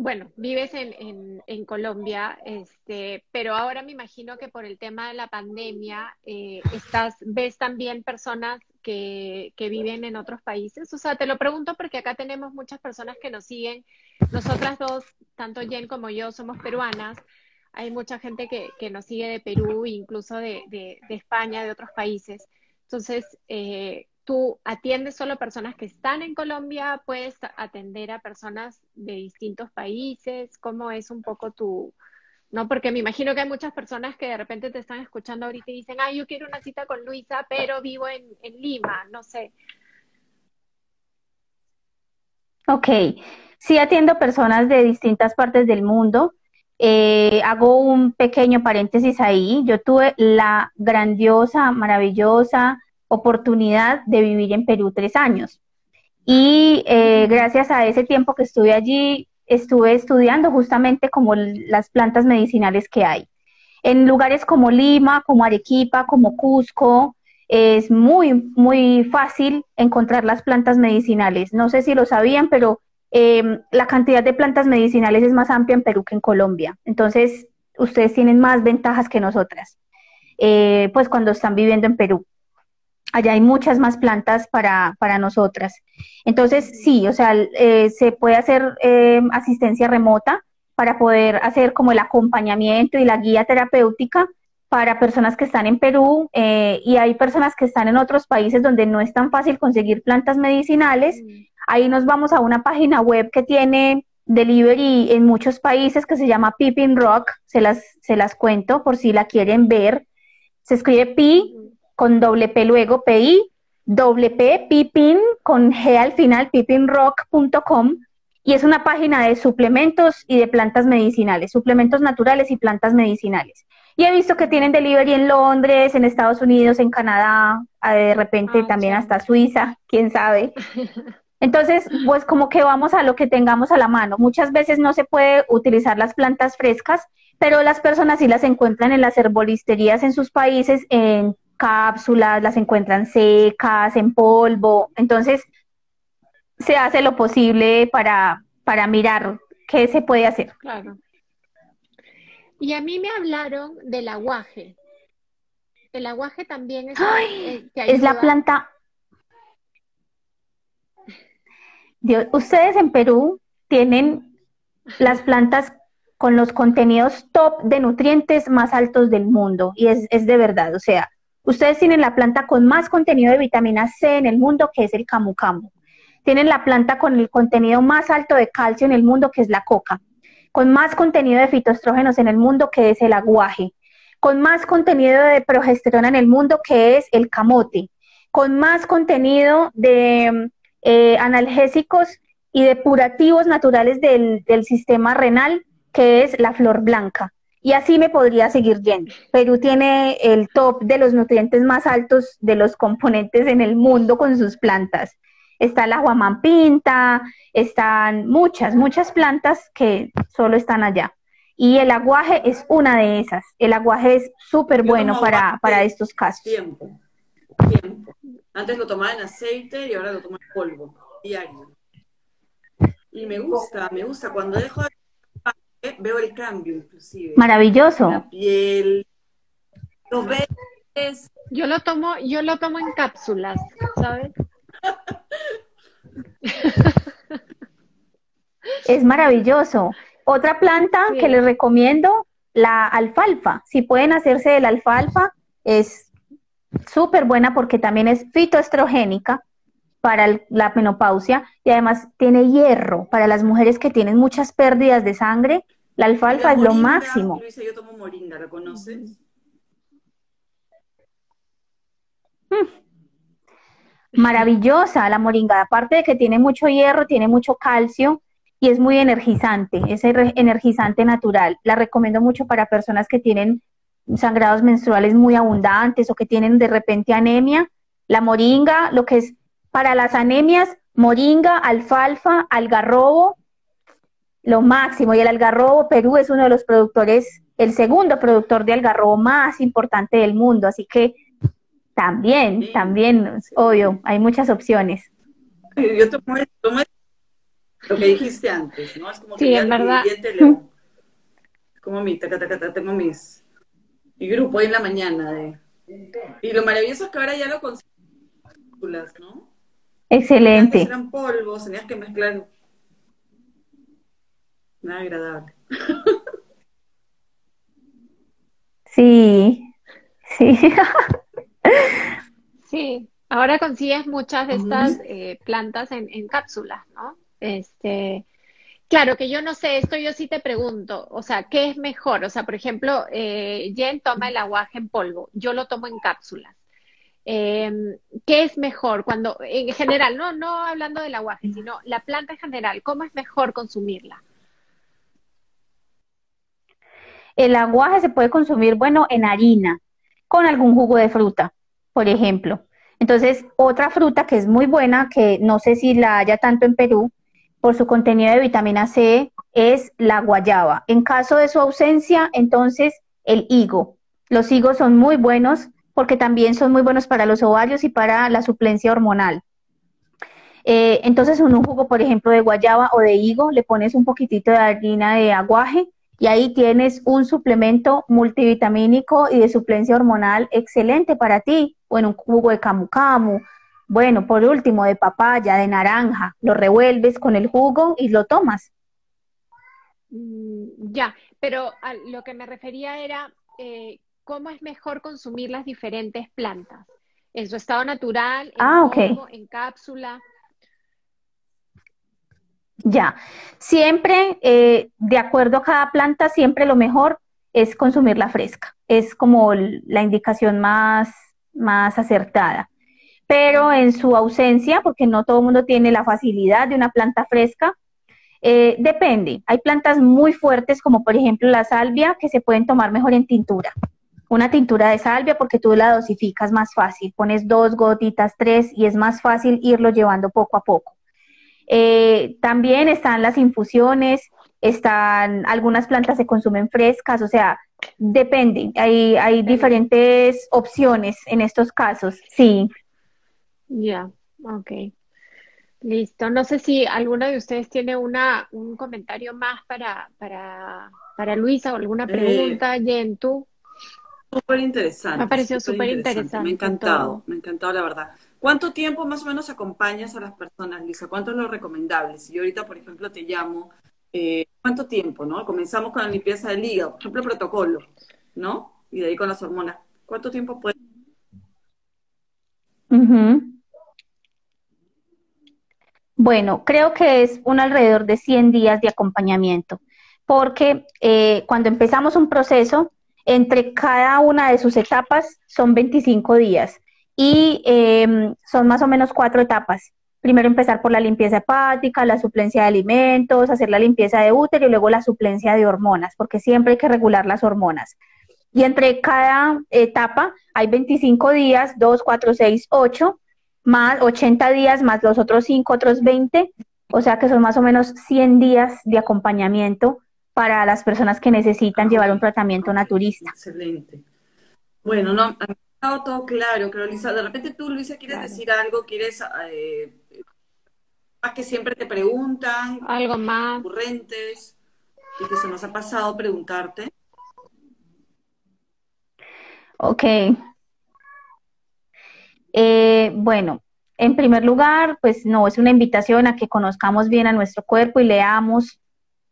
bueno, vives en, Colombia, este, pero ahora me imagino que por el tema de la pandemia, eh, estás, ves también personas que, que, viven en otros países. O sea, te lo pregunto porque acá tenemos muchas personas que nos siguen. Nosotras dos, tanto Jen como yo, somos peruanas. Hay mucha gente que, que nos sigue de Perú, incluso de, de, de España, de otros países. Entonces, eh, tú atiendes solo a personas que están en Colombia, puedes atender a personas de distintos países, ¿cómo es un poco tu, no? Porque me imagino que hay muchas personas que de repente te están escuchando ahorita y dicen, ah, yo quiero una cita con Luisa, pero vivo en, Lima, no sé. Ok, sí atiendo personas de distintas partes del mundo. Eh, hago un pequeño paréntesis ahí. Yo tuve la grandiosa, maravillosa, oportunidad de vivir en Perú tres años. Y eh, gracias a ese tiempo que estuve allí, estuve estudiando justamente como las plantas medicinales que hay. En lugares como Lima, como Arequipa, como Cusco, es muy, muy fácil encontrar las plantas medicinales. No sé si lo sabían, pero em, la cantidad de plantas medicinales es más amplia en Perú que en Colombia. Entonces, ustedes tienen más ventajas que nosotras, eh, pues cuando están viviendo en Perú allá hay muchas más plantas para, para nosotras. Entonces, sí, o sea, eh, se puede hacer eh, asistencia remota para poder hacer como el acompañamiento y la guía terapéutica para personas que están en Perú eh, y hay personas que están en otros países donde no es tan fácil conseguir plantas medicinales. Mm. Ahí nos vamos a una página web que tiene delivery en muchos países que se llama Pippin Rock, se las, se las cuento por si la quieren ver. Se escribe Pi con doble P luego, PI, doble P, Pipin, con G al final, pipinrock.com, y es una página de suplementos y de plantas medicinales, suplementos naturales y plantas medicinales. Y he visto que tienen delivery en Londres, en Estados Unidos, en Canadá, de repente ah, también hasta Suiza, quién sabe. Entonces, pues como que vamos a lo que tengamos a la mano. Muchas veces no se puede utilizar las plantas frescas, pero las personas sí las encuentran en las herbolisterías en sus países, en cápsulas, las encuentran secas, en polvo. Entonces, se hace lo posible para, para mirar qué se puede hacer. Claro. Y a mí me hablaron del aguaje. El aguaje también es, es la planta ustedes en Perú tienen las plantas con los contenidos top de nutrientes más altos del mundo y es, de verdad, o sea, ustedes tienen la planta con más contenido de vitamina C en el mundo que es el camu camu. Tienen la planta con el contenido más alto de calcio en el mundo que es la coca. Con más contenido de fitoestrógenos en el mundo que es el aguaje. Con más contenido de progesterona en el mundo que es el camote. Con más contenido de eh, analgésicos y depurativos naturales del, sistema renal, que es la flor blanca. Y así me podría seguir yendo. Perú tiene el top de los nutrientes más altos de los componentes en el mundo con sus plantas. Está la pinta están muchas, muchas plantas que solo están allá. Y el aguaje es una de esas. El aguaje es súper bueno para, para estos casos. Tiempo, tiempo. Antes lo tomaba en aceite y ahora lo tomo en polvo, diario. Y me gusta, me gusta. Cuando dejo de veo el cambio inclusive. Maravilloso. La piel, los ves. Yo lo tomo, yo lo tomo en cápsulas, ¿sabes? es maravilloso. Otra planta que les recomiendo, la alfalfa. Si pueden hacerse de la alfalfa, es súper buena porque también es fitoestrogénica para la menopausia y además tiene hierro para las mujeres que tienen muchas pérdidas de sangre. La alfalfa es lo máximo. Luisa, yo tomo moringa, ¿la conoces? Mm. Maravillosa la moringa, aparte de que tiene mucho hierro, tiene mucho calcio y es muy energizante, es energizante natural. La recomiendo mucho para personas que tienen sangrados menstruales muy abundantes o que tienen de repente anemia, la moringa, lo que es para las anemias, moringa, alfalfa, algarrobo, lo máximo. Y el algarrobo, Perú es uno de los productores, el segundo productor de algarrobo más importante del mundo, así que también, también, obvio, hay muchas opciones. Yo tomo, lo que dijiste antes, ¿no? Es como que en verdad. como mi, tengo mis mi grupo hoy en la mañana. De... Y lo maravilloso es que ahora ya lo consigues, ¿no? Excelente. Antes eran polvos, tenías que mezclar. Nada agradable. Sí, sí. sí, ahora consigues muchas de estas eh, plantas en, en cápsulas, ¿no? Este, Claro, que yo no sé, esto yo sí te pregunto, o sea, ¿qué es mejor? O sea, por ejemplo, eh, Jen toma el aguaje en polvo, yo lo tomo en cápsulas. Em, ¿Qué es mejor cuando, en general, no, no hablando del aguaje, sino la planta en general, ¿cómo es mejor consumirla? El aguaje se puede consumir, bueno, en harina, con algún jugo de fruta, por ejemplo. Entonces, otra fruta que es muy buena, que no sé si la haya tanto en Perú, por su contenido de vitamina C es la guayaba. En caso de su ausencia, entonces el higo. Los higos son muy buenos porque también son muy buenos para los ovarios y para la suplencia hormonal. Eh, entonces, en un jugo, por ejemplo, de guayaba o de higo, le pones un poquitito de harina de aguaje y ahí tienes un suplemento multivitamínico y de suplencia hormonal excelente para ti, o en un jugo de camu camu, bueno, por último, de papaya, de naranja, lo revuelves con el jugo y lo tomas. Mm, ya, pero a lo que me refería era eh, cómo es mejor consumir las diferentes plantas. En su estado natural, en, ah, en cápsula. Ya, siempre, eh, de acuerdo a cada planta, siempre lo mejor es consumirla fresca. Es como la indicación más, más acertada pero en su ausencia, porque no todo el mundo tiene la facilidad de una planta fresca, eh, depende. Hay plantas muy fuertes, como por ejemplo la salvia, que se pueden tomar mejor en tintura. Una tintura de salvia porque tú la dosificas más fácil. Pones dos gotitas, tres y es más fácil irlo llevando poco a poco. Eh, también están las infusiones, están algunas plantas se consumen frescas, o sea, depende, hay, hay diferentes opciones en estos casos, sí. Ya, ok. Listo. No sé si alguno de ustedes tiene una, un comentario más para, para, para Luisa o alguna eh, pregunta. Jen, tú. Súper interesante. Me ha parecido súper interesante. Me ha encantado, me ha encantado la verdad. ¿Cuánto tiempo más o menos acompañas a las personas, Lisa? ¿Cuánto es lo recomendable? Si yo ahorita, por ejemplo, te llamo, eh, ¿cuánto tiempo, no? Comenzamos con la limpieza del hígado, por ejemplo, protocolo, ¿no? Y de ahí con las hormonas. ¿Cuánto tiempo puede? Bueno, creo que es un alrededor de 100 días de acompañamiento, porque eh, cuando empezamos un proceso, entre cada una de sus etapas son 25 días y em, son más o menos cuatro etapas. Primero empezar por la limpieza hepática, la suplencia de alimentos, hacer la limpieza de útero y luego la suplencia de hormonas, porque siempre hay que regular las hormonas. Y entre cada etapa hay 25 días, 2, 4, 6, 8, más 80 días, más los otros 5, otros 20, o sea que son más o menos 100 días de acompañamiento para las personas que necesitan llevar un tratamiento naturista. Excelente. Bueno, no, ha quedado todo claro, creo, Lisa. De repente tú, Luisa, quieres decir algo, quieres... Eh, más que siempre te preguntan. Algo más. Recurrentes, y que se nos ha pasado preguntarte. Ok. Eh, bueno, en primer lugar, pues no, es una invitación a que conozcamos bien a nuestro cuerpo y leamos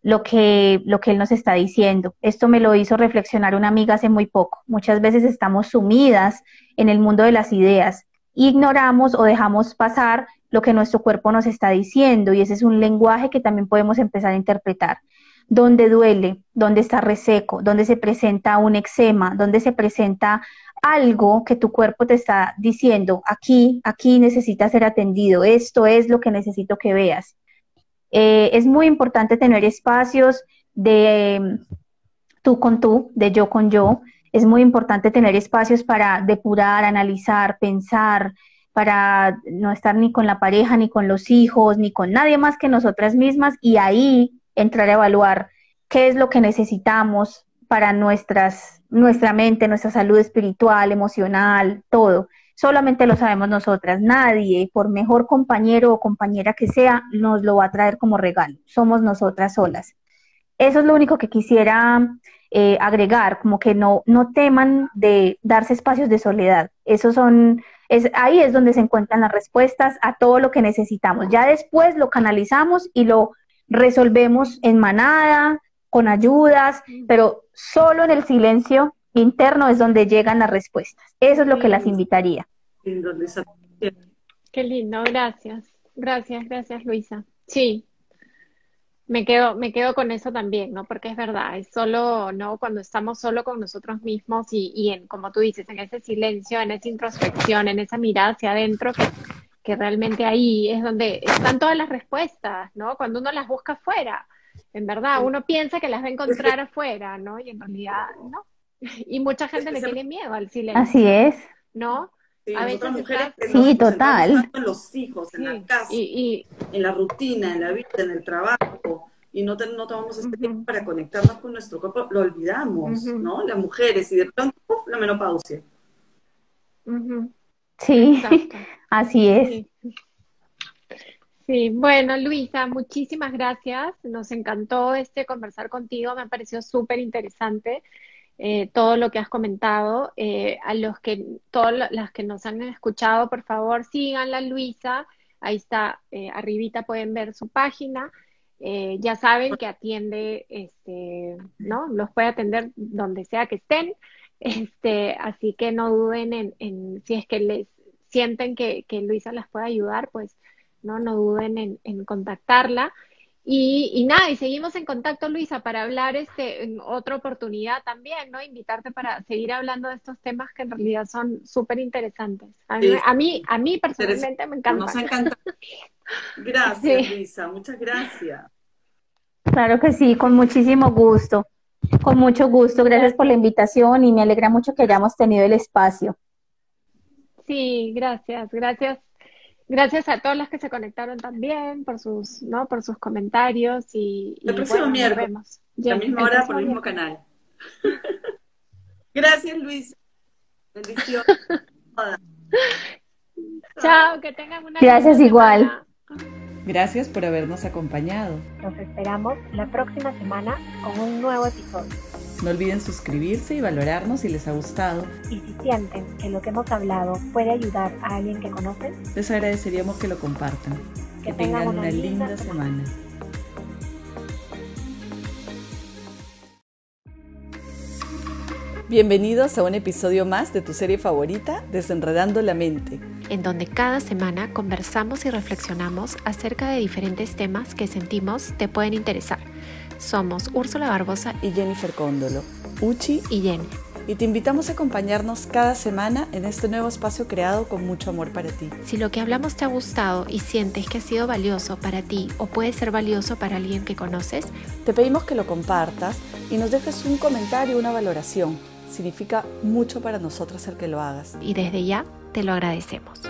lo que, lo que él nos está diciendo. Esto me lo hizo reflexionar una amiga hace muy poco. Muchas veces estamos sumidas en el mundo de las ideas, ignoramos o dejamos pasar lo que nuestro cuerpo nos está diciendo y ese es un lenguaje que también podemos empezar a interpretar. ¿Dónde duele? ¿Dónde está reseco? ¿Dónde se presenta un eczema? ¿Dónde se presenta algo que tu cuerpo te está diciendo, aquí, aquí necesita ser atendido, esto es lo que necesito que veas. Eh, es muy importante tener espacios de tú con tú, de yo con yo. Es muy importante tener espacios para depurar, analizar, pensar, para no estar ni con la pareja, ni con los hijos, ni con nadie más que nosotras mismas y ahí entrar a evaluar qué es lo que necesitamos para nuestras nuestra mente, nuestra salud espiritual, emocional, todo. Solamente lo sabemos nosotras. Nadie, por mejor compañero o compañera que sea, nos lo va a traer como regalo. Somos nosotras solas. Eso es lo único que quisiera eh, agregar, como que no, no teman de darse espacios de soledad. Esos son, es, ahí es donde se encuentran las respuestas a todo lo que necesitamos. Ya después lo canalizamos y lo resolvemos en manada, con ayudas, pero solo en el silencio interno es donde llegan las respuestas. Eso es lo que las invitaría. Qué lindo, gracias. Gracias, gracias Luisa. Sí, me quedo, me quedo con eso también, ¿no? Porque es verdad, es solo, ¿no? Cuando estamos solo con nosotros mismos y, y en, como tú dices, en ese silencio, en esa introspección, en esa mirada hacia adentro, que, que realmente ahí es donde están todas las respuestas, ¿no? Cuando uno las busca afuera. En verdad, uno piensa que las va a encontrar afuera, ¿no? Y en realidad, no. Y mucha gente le tiene miedo al silencio. Así es. ¿No? a veces mujeres sí, total. En los hijos, en la casa, y, en la rutina, en la vida, en el trabajo, y no, no tomamos este tiempo para conectarnos con nuestro cuerpo, lo olvidamos, ¿no? Las mujeres, y de pronto, la menopausia. Sí, así es. Sí, bueno, Luisa, muchísimas gracias. Nos encantó este conversar contigo, me ha parecido súper interesante eh, todo lo que has comentado. Eh, a los que, todas las que nos han escuchado, por favor, síganla, Luisa. Ahí está, eh, arribita pueden ver su página. ya saben que atiende, este, ¿no? Los puede atender donde sea que estén. Este, así que no duden en, en si es que les sienten que, que Luisa las puede ayudar, pues ¿no? No duden en, contactarla. Y, nada, y seguimos en contacto, Luisa, para hablar este, en otra oportunidad también, ¿no? Invitarte para seguir hablando de estos temas que en realidad son súper interesantes. A, mí, a mí personalmente me encanta. Nos encanta. Gracias, Luisa, muchas gracias. Claro que sí, con muchísimo gusto. Con mucho gusto, gracias por la invitación y me alegra mucho que hayamos tenido el espacio. Sí, gracias, gracias Gracias a todos los que se conectaron también por sus, ¿no? por sus comentarios y, el próximo miércoles, la misma hora por el mismo canal. Gracias, Luis. Bendición. Chao, que tengan una Gracias igual. Gracias por habernos acompañado. Nos esperamos la próxima semana con un nuevo episodio. No olviden suscribirse y valorarnos si les ha gustado. Y si sienten que lo que hemos hablado puede ayudar a alguien que conocen, les agradeceríamos que lo compartan. Que, tengan, una, linda, semana. Bienvenidos a un episodio más de tu serie favorita, Desenredando la Mente, en donde cada semana conversamos y reflexionamos acerca de diferentes temas que sentimos te pueden interesar. Somos Úrsula Barbosa y Jennifer Cóndolo, Uchi y Jen. Y te invitamos a acompañarnos cada semana en este nuevo espacio creado con mucho amor para ti. Si lo que hablamos te ha gustado y sientes que ha sido valioso para ti o puede ser valioso para alguien que conoces, te pedimos que lo compartas y nos dejes un comentario, una valoración. Significa mucho para nosotros el que lo hagas. Y desde ya te lo agradecemos.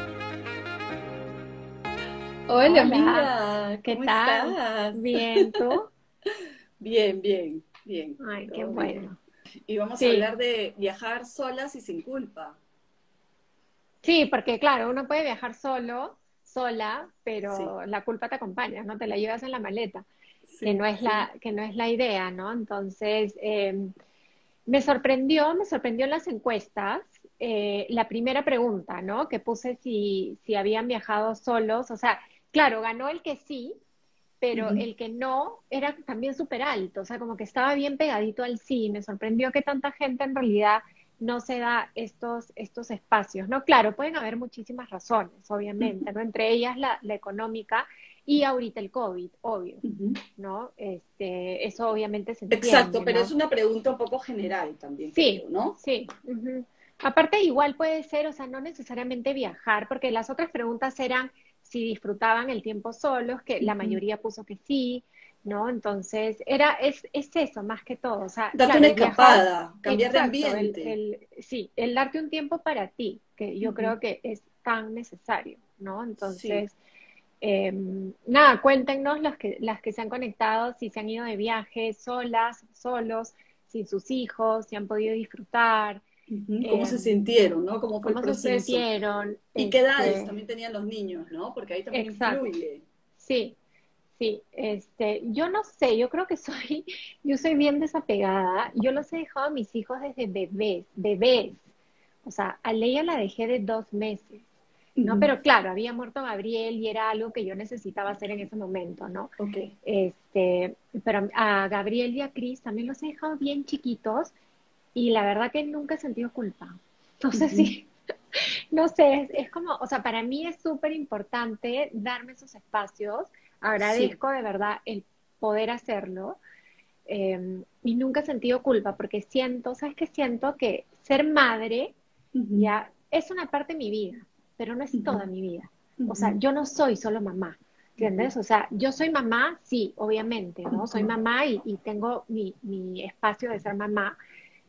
Hola, amiga. ¿Qué tal? Bien, ¿tú? Bien, bien, bien. Ay, qué bueno. Y vamos a hablar de viajar solas y sin culpa. Sí, porque claro, uno puede viajar solo, sola, pero la culpa te acompaña, ¿no? Te la llevas en la maleta, que no es la, que no es la idea, ¿no? Entonces, em, me sorprendió, me sorprendió en las encuestas eh, la primera pregunta, ¿no? Que puse si, si habían viajado solos, o sea, claro, ganó el que sí, pero el que no era también súper alto, o sea, como que estaba bien pegadito al sí. Me sorprendió que tanta gente en realidad no se da estos, estos espacios, ¿no? Claro, pueden haber muchísimas razones, obviamente, ¿no? Entre ellas la, la económica y ahorita el COVID, obvio, ¿no? Este, eso obviamente se entiende, Exacto, pero es una pregunta un poco general también, sí, ¿no? Sí, Aparte, igual puede ser, o sea, no necesariamente viajar, porque las otras preguntas eran si disfrutaban el tiempo solos, que la mayoría puso que sí, ¿no? Entonces, era, es, es eso más que todo. O sea, darte una escapada, cambiar de ambiente. El, sí, el darte un tiempo para ti, que yo creo que es tan necesario, ¿no? Entonces, em, nada, cuéntenos las que, las que se han conectado, si se han ido de viaje solas, solos, sin sus hijos, si han podido disfrutar. ¿Cómo se em, sintieron, no? ¿Cómo fue el proceso? se sintieron? ¿Y qué edades este también tenían los niños, no? Porque ahí también influye. Sí, sí. Este, yo no sé, yo creo que soy, yo soy bien desapegada. Yo los he dejado a mis hijos desde bebés, bebés. O sea, a Leia la dejé de dos meses. ¿no? Pero claro, había muerto Gabriel y era algo que yo necesitaba hacer en ese momento, ¿no? Okay. Este, pero a Gabriel y a Cris también los he dejado bien chiquitos y la verdad que nunca he sentido culpa. No sé si, no sé, es, como, o sea, para mí es súper importante darme esos espacios. Agradezco de verdad el poder hacerlo. Em, y nunca he sentido culpa porque siento, ¿sabes qué? Siento que ser madre ya es una parte de mi vida, pero no es toda mi vida. O sea, yo no soy solo mamá. ¿Entiendes? O sea, yo soy mamá, sí, obviamente, ¿no? Soy mamá y, y tengo mi, mi, espacio de ser mamá,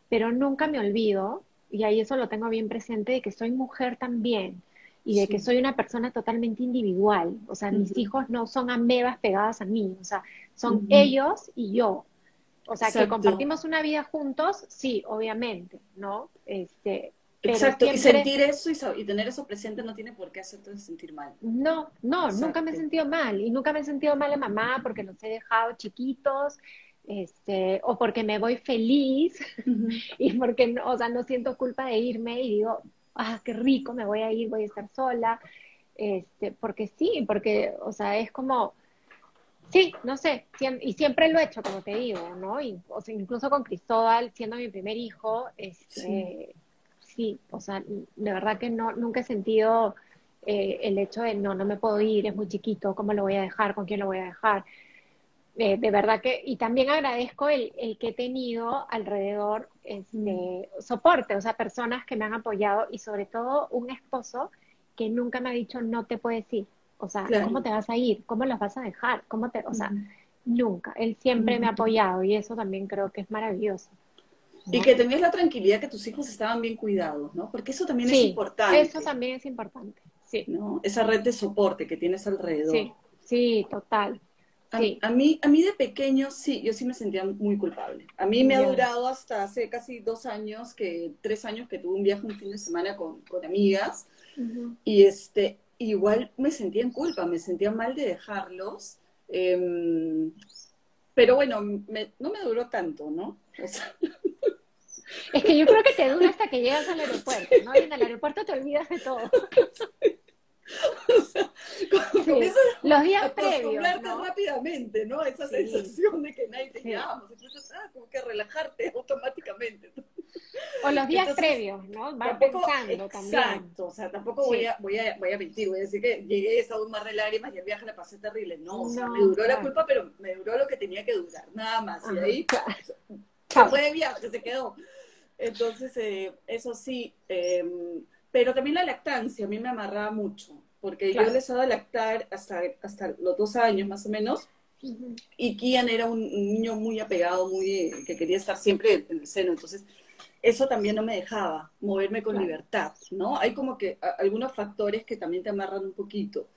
pero nunca me olvido, y ahí eso lo tengo bien presente, de que soy mujer también y de que soy una persona totalmente individual. O sea, mis hijos no son amebas pegadas a mí, o sea, son ellos y yo. O sea, que compartimos una vida juntos, sí, obviamente, ¿no? Este, Exacto, y sentir eso y, tener eso presente no tiene por qué hacerte sentir mal. No, no, nunca me he sentido mal y nunca me he sentido mal a mamá porque los he dejado chiquitos este, o porque me voy feliz y porque, no, o sea, no siento culpa de irme y digo, ah, qué rico, me voy a ir, voy a estar sola, este, porque sí, porque, o sea, es como, sí, no sé, y siempre lo he hecho, como te digo, ¿no? Y, o sea, incluso con Cristóbal, siendo mi primer hijo, este, sí. o sea, de verdad que no, nunca he sentido eh, el hecho de, no, no me puedo ir, es muy chiquito, ¿cómo lo voy a dejar? ¿Con quién lo voy a dejar? Eh, de verdad que, y también agradezco el, el que he tenido alrededor este, soporte, o sea, personas que me han apoyado y sobre todo un esposo que nunca me ha dicho no te puedes ir, o sea, ¿cómo te vas a ir? ¿Cómo los vas a dejar? ¿Cómo te, o sea, nunca, él siempre me ha apoyado y eso también creo que es maravilloso. Y que tenías la tranquilidad que tus hijos estaban bien cuidados, ¿no? Porque eso también es importante. Eso también es importante. sí. ¿no? Esa red de soporte que tienes alrededor. Sí, sí, total. A, a, mí, a mí de pequeño sí, yo sí me sentía muy culpable. A mí me ha durado hasta hace casi dos años, que tres años que tuve un viaje un fin de semana con, con amigas y este, igual me sentía en culpa, me sentía mal de dejarlos. Em, pero bueno, no me duró tanto, ¿no? Es que yo creo que te dura hasta que llegas al aeropuerto, ¿no? Y en el aeropuerto te olvidas de todo. o sea, los días previos. ¿no? rápidamente, ¿no? Esa sensación de que nadie te sí. Entonces, ah, como que relajarte automáticamente. O los días previos, ¿no? Vas pensando exacto, también. Exacto, o sea, tampoco voy, a, voy, a, voy a mentir, voy a decir que llegué, estaba un mar de lágrimas y el viaje la pasé terrible. No, o sea, me duró la culpa, pero me duró lo que tenía que durar, nada más. y ahí se fue de viaje, se quedó. Entonces, eh, eso sí, eh, pero también la lactancia a mí me amarraba mucho, porque yo les daba lactar hasta, hasta los dos años más o menos, y Kian era un, niño muy apegado, muy que quería estar siempre en el seno, entonces eso también no me dejaba moverme con libertad, ¿no? Hay como que algunos factores que también te amarran un poquito.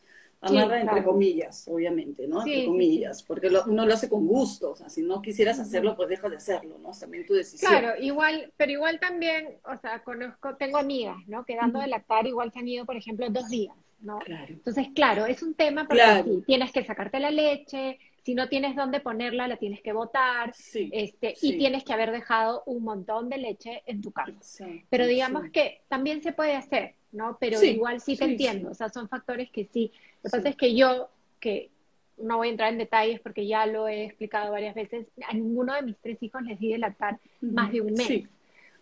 Amarran entre comillas, obviamente, ¿no? entre comillas, porque uno lo hace con gusto, o sea, si no quisieras hacerlo, pues dejas de hacerlo, ¿no? También tu decisión. Claro, igual, pero igual también, o sea, conozco, tengo amigas, ¿no? Que dando de lactar igual se han ido, por ejemplo, dos días, ¿no? Claro. Entonces, claro, es un tema porque sí, tienes que sacarte la leche, si no tienes dónde ponerla, la tienes que botar, este, y tienes que haber dejado un montón de leche en tu casa. Pero digamos que también se puede hacer, ¿no? Pero igual sí te entiendo, o sea, son factores que sí. Lo que pasa es que yo, que no voy a entrar en detalles porque ya lo he explicado varias veces, a ninguno de mis tres hijos les di de lactar más de un mes.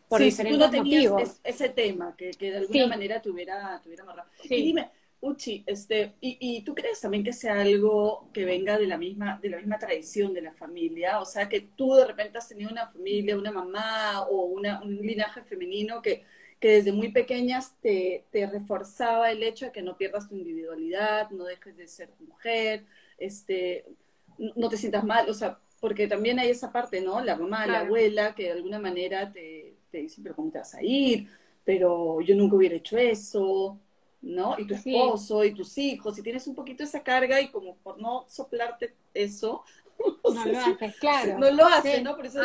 Por diferentes tú no tenías ese tema, que, que de alguna manera tuviera, tuviera amarrado. Y dime, Uchi, este, y, y, tú crees también que sea algo que venga de la misma, de la misma tradición de la familia? O sea, que tú de repente has tenido una familia, una mamá o una, un linaje femenino que, que desde muy pequeñas te, te, reforzaba el hecho de que no pierdas tu individualidad, no dejes de ser mujer, este, no te sientas mal, o sea, porque también hay esa parte, ¿no? La mamá, la abuela, que de alguna manera te, te dice, pero ¿cómo te vas a ir? Pero yo nunca hubiera hecho eso, ¿no? Y tu esposo y tus hijos, y tienes un poquito esa carga y como por no soplarte eso, no lo haces, claro. No lo haces, ¿no? Por eso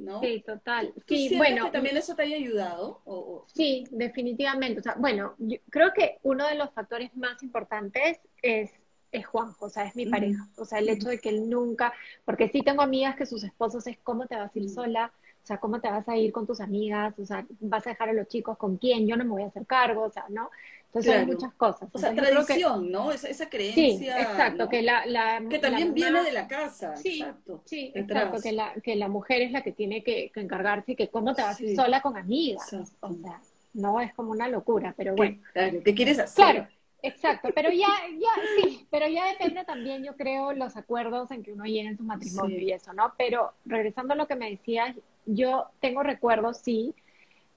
¿no? Sí, total. sí, bueno, que también eso te haya ayudado? O, Sí, definitivamente. O sea, bueno, yo creo que uno de los factores más importantes es, es Juanjo, o sea, es mi pareja. O sea, el hecho de que él nunca, porque sí tengo amigas que sus esposos es cómo te vas a ir sola, o sea, ¿cómo te vas a ir con tus amigas? O sea, ¿vas a dejar a los chicos con quién? Yo no me voy a hacer cargo, o sea, ¿no? Entonces hay muchas cosas. O sea, tradición, ¿no? Esa, esa, creencia. Sí, exacto, que la, la, Que también viene de la casa, sí, exacto. Sí, exacto, que la, que la mujer es la que tiene que, encargarse y que cómo te vas ir sola con amigas. O sea, no es como una locura, pero bueno. Claro, ¿qué quieres hacer? Claro, Exacto, pero ya, ya, sí, pero ya depende también, yo creo, los acuerdos en que uno llegue en su matrimonio y eso, ¿no? Pero regresando a lo que me decías, yo tengo recuerdos, sí,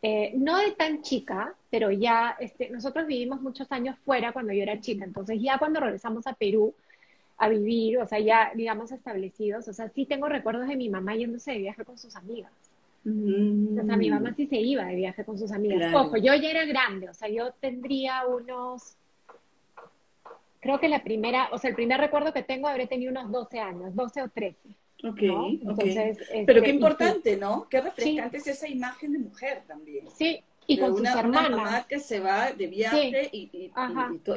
eh, no de tan chica, pero ya, este, nosotros vivimos muchos años fuera cuando yo era chica, entonces ya cuando regresamos a Perú a vivir, o sea, ya, digamos, establecidos, o sea, sí tengo recuerdos de mi mamá yéndose de viaje con sus amigas. O sea, mi mamá sí se iba de viaje con sus amigas. Ojo, yo ya era grande, o sea, yo tendría unos creo que la primera, o sea, el primer recuerdo que tengo habré tenido unos 12 años, 12 o 13. Ok, Entonces, este, Pero qué importante, ¿no? Qué refrescante es esa imagen de mujer también. Sí, y con una, sus hermanas. Una mamá que se va de viaje y, y,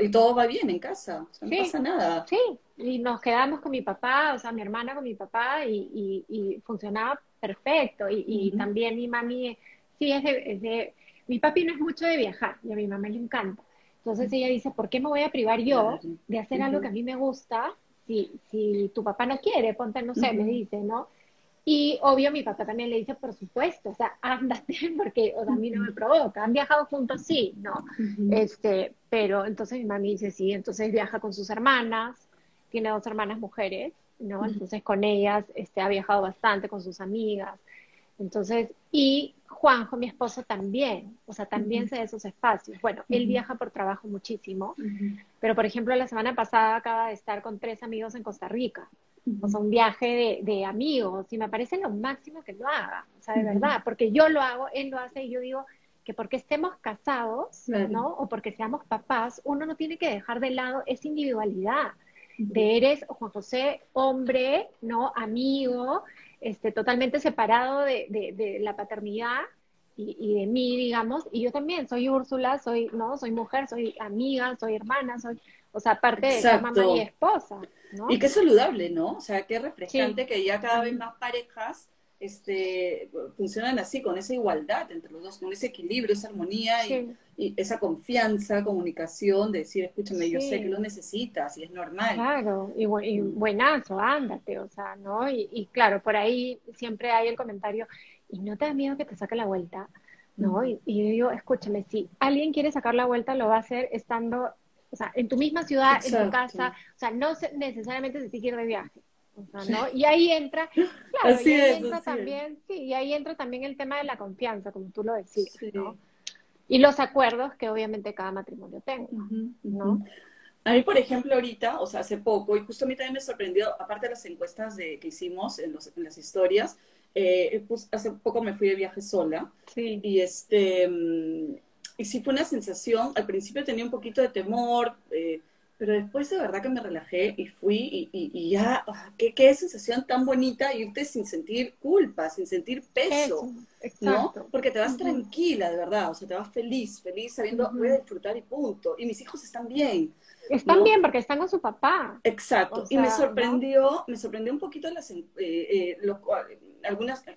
y, todo va bien en casa, o sea, no pasa nada. Sí, y nos quedamos con mi papá, o sea, mi hermana con mi papá y, funcionaba perfecto. Y, también mi mami, sí, es es de, mi papi no es mucho de viajar y a mi mamá le encanta. Entonces ella dice, ¿por qué me voy a privar yo de hacer algo que a mí me gusta si, si tu papá no quiere? Ponte, no sé, me dice, ¿no? Y obvio mi papá también le dice, por supuesto, o sea, ándate, porque o sea, a mí no me provoca. Han viajado juntos, sí, ¿no? este, pero entonces mi mami dice, sí, entonces viaja con sus hermanas, tiene dos hermanas mujeres, ¿no? Entonces con ellas este, ha viajado bastante, con sus amigas. Entonces, y Juanjo, mi esposo, también, o sea, también se da esos espacios. Bueno, él viaja por trabajo muchísimo, pero por ejemplo, la semana pasada acaba de estar con tres amigos en Costa Rica, o sea, un viaje de, amigos, y me parece lo máximo que lo haga, o sea, de verdad, porque yo lo hago, él lo hace y yo digo, que porque estemos casados, ¿no? O porque seamos papás, uno no tiene que dejar de lado esa individualidad de eres Juan José, hombre, ¿no? Amigo, este, totalmente separado de, de, la paternidad y, de mí, digamos, y yo también soy Úrsula, soy, ¿no? Soy mujer, soy amiga, soy hermana, soy, o sea, parte de ser mamá y esposa, ¿no? Y qué saludable, ¿no? O sea, qué refrescante que ya cada vez más parejas este, funcionan así, con esa igualdad entre los dos, con ese equilibrio, esa armonía y, esa confianza, comunicación, de decir, escúchame, yo sé que lo necesitas y es normal. Claro, y, mm. buenazo, ándate, o sea, ¿no? Y, claro, por ahí siempre hay el comentario, ¿y no te da miedo que te saque la vuelta? ¿No? Y, y yo digo, escúchame, si alguien quiere sacar la vuelta, lo va a hacer estando, o sea, en tu misma ciudad, en tu casa, o sea, no necesariamente se tiene que ir de viaje y ahí entra, claro, y ahí entra también, sí, y ahí entra también el tema de la confianza, como tú lo decías, ¿no? Y los acuerdos que obviamente cada matrimonio tenga, ¿no? A mí, por ejemplo, ahorita, o sea, hace poco, y justo a mí también me sorprendió, aparte de las encuestas de, que hicimos en, los, en las historias, eh, pues, hace poco me fui de viaje sola. Sí. Y este, mm, y sí fue una sensación, al principio tenía un poquito de temor, eh, pero después de verdad que me relajé y fui y, ya, ah, qué, qué, sensación tan bonita irte sin sentir culpa, sin sentir peso, ¿no? Porque te vas tranquila, de verdad, o sea, te vas feliz, feliz sabiendo, voy a disfrutar y punto. Y mis hijos están bien. Están bien porque están con su papá. Exacto. y me sorprendió, me sorprendió un poquito las, eh, eh, los,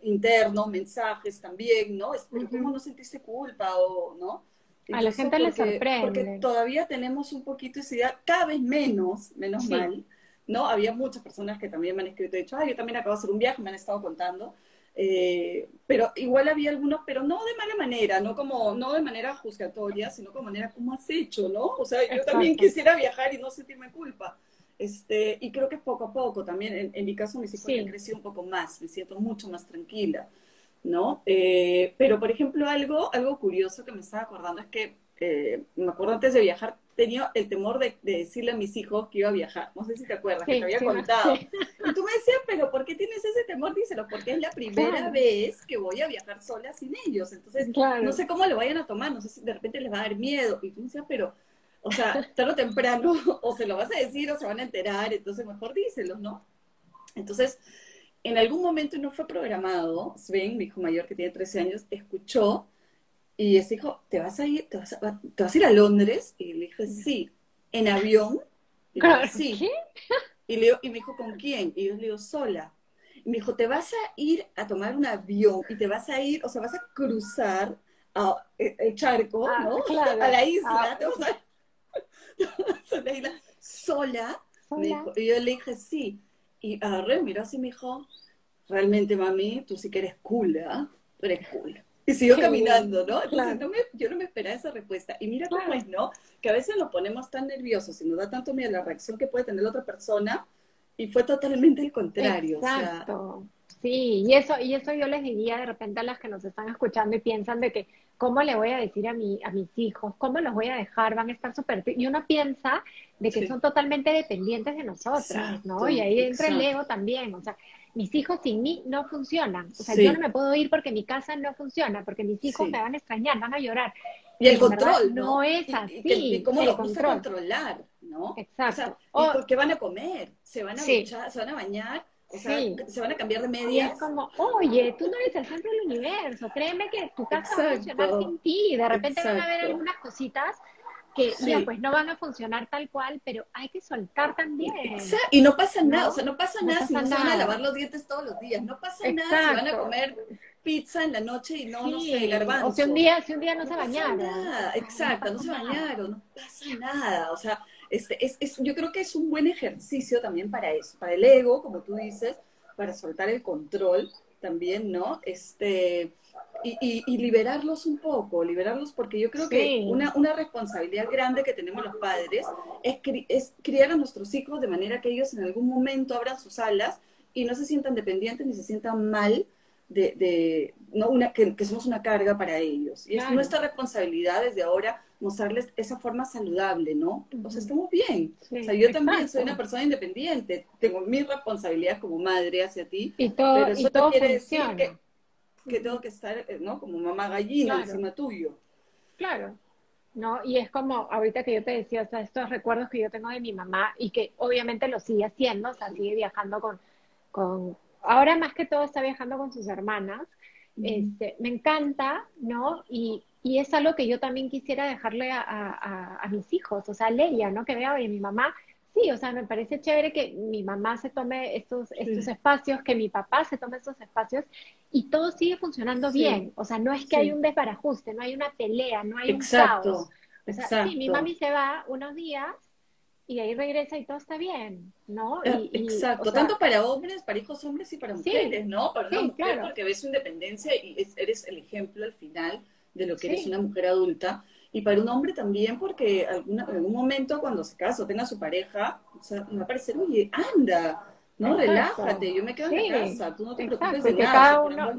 internos, mensajes también, ¿no? Es, ¿Cómo no sentiste culpa o, no? A la gente le sorprende. Porque todavía tenemos un poquito esa idea, cada vez menos, menos mal, ¿no? Había muchas personas que también me han escrito y dicho, ay, yo también acabo de hacer un viaje, me han estado contando. Eh, pero igual había algunos, pero no de mala manera, no como, no de manera juzgatoria, sino como manera, ¿cómo has hecho, no? O sea, yo también quisiera viajar y no sentirme culpa. Este, y creo que poco a poco también, en, mi caso mis hijos han crecido un poco más, me siento mucho más tranquila. ¿No? Eh, pero, por ejemplo, algo, algo curioso que me estaba acordando es que, eh, me acuerdo antes de viajar, tenía el temor de, decirle a mis hijos que iba a viajar. No sé si te acuerdas, que te había contado. Y tú me decías, pero ¿por qué tienes ese temor? Díselo, porque es la primera vez que voy a viajar sola sin ellos. Entonces, no sé cómo lo vayan a tomar, no sé si de repente les va a dar miedo. Y tú me decías, pero, o sea, tarde o temprano, o se lo vas a decir o se van a enterar, entonces mejor díselo, ¿no? Entonces, en algún momento no fue programado, Sven, mi hijo mayor que tiene 13 años, escuchó y ese dijo, ¿te vas a ir, te vas a, ir a Londres? Y le dije, sí, en avión. Y le sí. Y, le, y me dijo, ¿con quién? Y yo le digo, sola. Y me dijo, te vas a ir a tomar un avión y te vas a ir, o sea, vas a cruzar e, el charco, ah, ¿no? A la isla, ah, te vas a, la isla sola. y yo le dije, sí. Y agarré, miró así me dijo, realmente mami, tú sí que eres cool, ¿ah? Tú eres cool. Y siguió caminando, ¿no? Entonces no me, yo no me esperaba esa respuesta. Y mira cómo es, ¿no? Que a veces nos ponemos tan nerviosos y nos da tanto miedo la reacción que puede tener la otra persona y fue totalmente el contrario. Exacto. Sí, y eso, y eso yo les diría de repente a las que nos están escuchando y piensan de que, ¿cómo le voy a decir a, mi, a mis hijos? ¿Cómo los voy a dejar? Van a estar súper... Y uno piensa de que son totalmente dependientes de nosotras, ¿no? Y ahí entra el ego también, o sea, mis hijos sin mí no funcionan. O sea, yo no me puedo ir porque mi casa no funciona, porque mis hijos me van a extrañar, van a llorar. Y el control, ¿no? ¿no? es así. Y, cómo lo control. controlar, ¿no? Exacto. O sea, ¿qué van a comer? ¿Se van a, se van a bañar? O sea, se van a cambiar de medias. es como, oye, tú no eres el centro del universo, créeme que tu casa va a funcionar sin ti. De repente van a haber algunas cositas que pues no van a funcionar tal cual, pero hay que soltar también. Exacto. Y no pasa nada, o sea, no pasa nada si no se van a lavar los dientes todos los días, no pasa nada si van a comer pizza en la noche y no, no sé, garbanzo. O si un día, si un día no, se bañaron. Exacto, no, se bañaron, no pasa nada, o sea, este, es, es, yo creo que es un buen ejercicio también para eso, para el ego, como tú dices, para soltar el control también, ¿no? Este, y, y, liberarlos un poco, liberarlos porque yo creo que una, una, responsabilidad grande que tenemos los padres es, es criar a nuestros hijos de manera que ellos en algún momento abran sus alas y no se sientan dependientes ni se sientan mal de, de ¿no? una, que, somos una carga para ellos. Y es nuestra responsabilidad desde ahora mostrarles esa forma saludable, ¿no? O sea, estamos bien. o sea, yo también soy una persona independiente, tengo mis responsabilidades como madre hacia ti, y todo, pero eso y todo quiere decir que que tengo que estar, eh, ¿no? Como mamá gallina encima tuyo. Claro, ¿no? Y es como, ahorita que yo te decía, o sea, estos recuerdos que yo tengo de mi mamá y que obviamente lo sigue haciendo, o sea, sigue viajando con, con ahora más que todo está viajando con sus hermanas, este, me encanta, ¿no? Y, y, es algo que yo también quisiera dejarle a, a, a mis hijos, o sea, a Leia, ¿no? Que vea, oye, mi mamá sí, o sea, me parece chévere que mi mamá se tome estos, estos espacios, que mi papá se tome estos espacios y todo sigue funcionando bien. O sea, no es que hay un desbarajuste, no hay una pelea, no hay un caos. O sea, sí, mi mami se va unos días y ahí regresa y todo está bien, ¿no? Eh, exacto, tanto para hombres, para hijos hombres y para mujeres, ¿no? Para una mujer porque ves su independencia y eres el ejemplo al final de lo que eres una mujer adulta y para un hombre también, porque en algún momento cuando se casa o tenga su pareja, o sea, me va a parecer, oye, anda, no, relájate, yo me quedo en la casa, tú no te preocupes de nada, cada uno,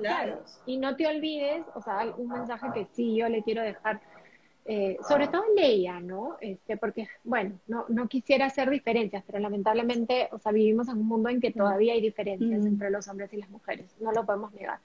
Y no te olvides, o sea, un mensaje que sí yo le quiero dejar, eh, sobre todo en Leia, ¿no? Este, porque, bueno, no, no quisiera hacer diferencias, pero lamentablemente, o sea, vivimos en un mundo en que todavía hay diferencias entre los hombres y las mujeres, no lo podemos negar.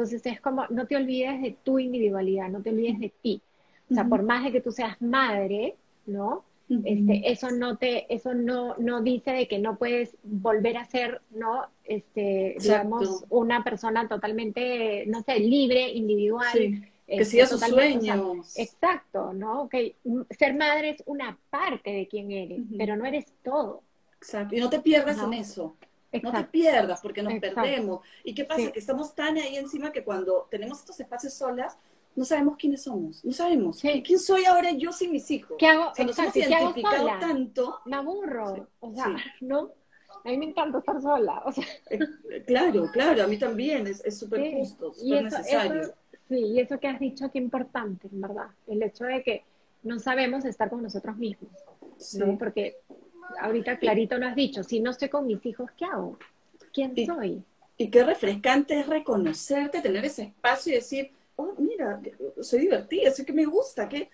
Entonces es como, no te olvides de tu individualidad, no te olvides de ti. O sea, por más de que tú seas madre, ¿no? Este, eso no te, eso no, no dice de que no puedes volver a ser, ¿no? Este, digamos, una persona totalmente, no sé, libre, individual. que este, siga sus sueños. exacto, ¿no? Que ser madre es una parte de quien eres, pero no eres todo. Exacto. Y no te pierdas en eso. No te pierdas porque nos perdemos. ¿Y qué pasa? Que estamos tan ahí encima que cuando tenemos estos espacios solas, no sabemos quiénes somos, no sabemos. ¿Quién soy ahora yo sin mis hijos? ¿Qué hago? nos hemos identificado tanto. Me aburro, o sea, ¿no? A mí me encanta estar sola, o sea. Eh, claro, claro, a mí también, es súper justo, súper necesario. sí, y eso que has dicho, qué importante, en verdad, el hecho de que no sabemos estar con nosotros mismos, ¿no? Porque ahorita clarito lo has dicho, si no estoy con mis hijos, ¿qué hago? ¿Quién soy? Y qué refrescante es reconocerte, tener ese espacio y decir, oh, mira, soy divertida, sé que me gusta, que,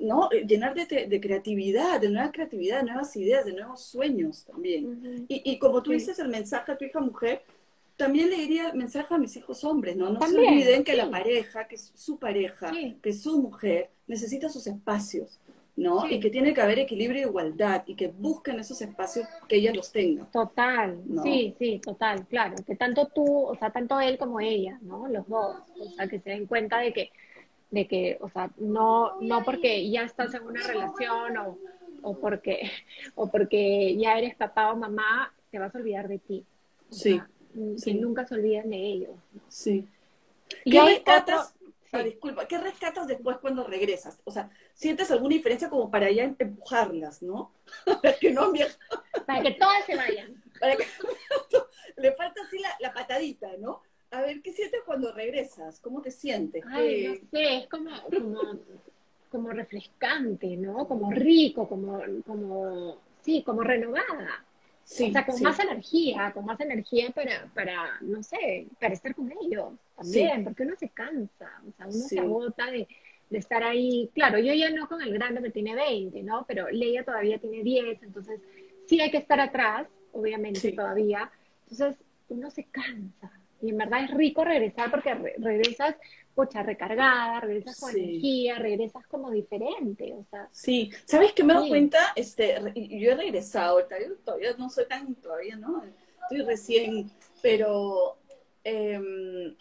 ¿no? Llenar de, creatividad, de nueva creatividad, de nuevas ideas, de nuevos sueños también. y, y, como tú dices el mensaje a tu hija mujer, también le diría el mensaje a mis hijos hombres, ¿no? No se olviden que la pareja, que su pareja, que es su mujer, necesita sus espacios. ¿No? Y que tiene que haber equilibrio e igualdad y que busquen esos espacios que ella los tenga. Total, sí, sí, total, claro. Que tanto tú, o sea, tanto él como ella, ¿no? Los dos, o sea, que se den cuenta de que, de que, o sea, no, no porque ya estás en una relación o, o porque, o porque ya eres papá o mamá, te vas a olvidar de ti. sí. Que nunca se olviden de ellos. Sí. Y hay rescatas? Ah, disculpa, ¿qué rescatas después cuando regresas? O sea, ¿sientes alguna diferencia como para ya empujarlas, no? para que no Para que todas se vayan. Para que... Le falta así la, patadita, ¿no? A ver, ¿qué sientes cuando regresas? ¿Cómo te sientes? Ay, no sé, es como, como, refrescante, ¿no? Como rico, como, como, sí, como renovada. Sí, o sea, con más energía, con más energía para, para, no sé, para estar con ellos también, porque uno se cansa, o sea, uno se agota de, de, estar ahí. Claro, yo ya no con el grande que tiene 20, ¿no? Pero Leia todavía tiene 10, entonces sí hay que estar atrás, obviamente, todavía. Entonces, uno se cansa. Y en verdad es rico regresar porque regresas pocha, recargada, regresas con energía, regresas como diferente, o sea. Sí, ¿sabes qué me doy cuenta? Este, yo he regresado, todavía no soy tan, todavía no, estoy recién, pero em,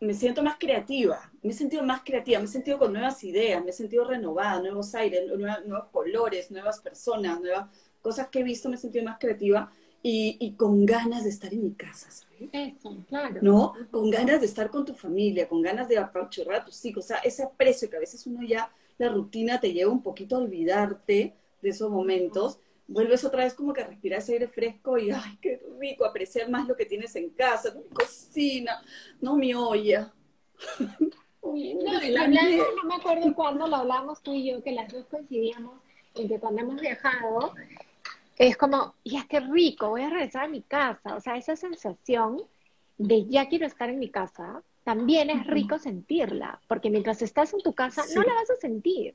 me siento más creativa, me he sentido más creativa, me he sentido con nuevas ideas, me he sentido renovada, nuevos aires, nuevos colores, nuevas personas, nuevas cosas que he visto, me he sentido más creativa y, y con ganas de estar en mi casa, ¿sabes? Eso, claro. ¿No? Con ganas de estar con tu familia, con ganas de apachurrar a tus hijos, o sea, ese aprecio que a veces uno ya, la rutina te lleva un poquito a olvidarte de esos momentos, vuelves otra vez como que a respirar ese aire fresco y, ay, qué rico, apreciar más lo que tienes en casa, mi cocina, no mi olla. no, no me acuerdo cuándo lo hablamos tú y yo, que las dos coincidíamos en que cuando hemos viajado, es como, ya qué rico, voy a regresar a mi casa. O sea, esa sensación de ya quiero estar en mi casa, también es rico sentirla, porque mientras estás en tu casa no la vas a sentir.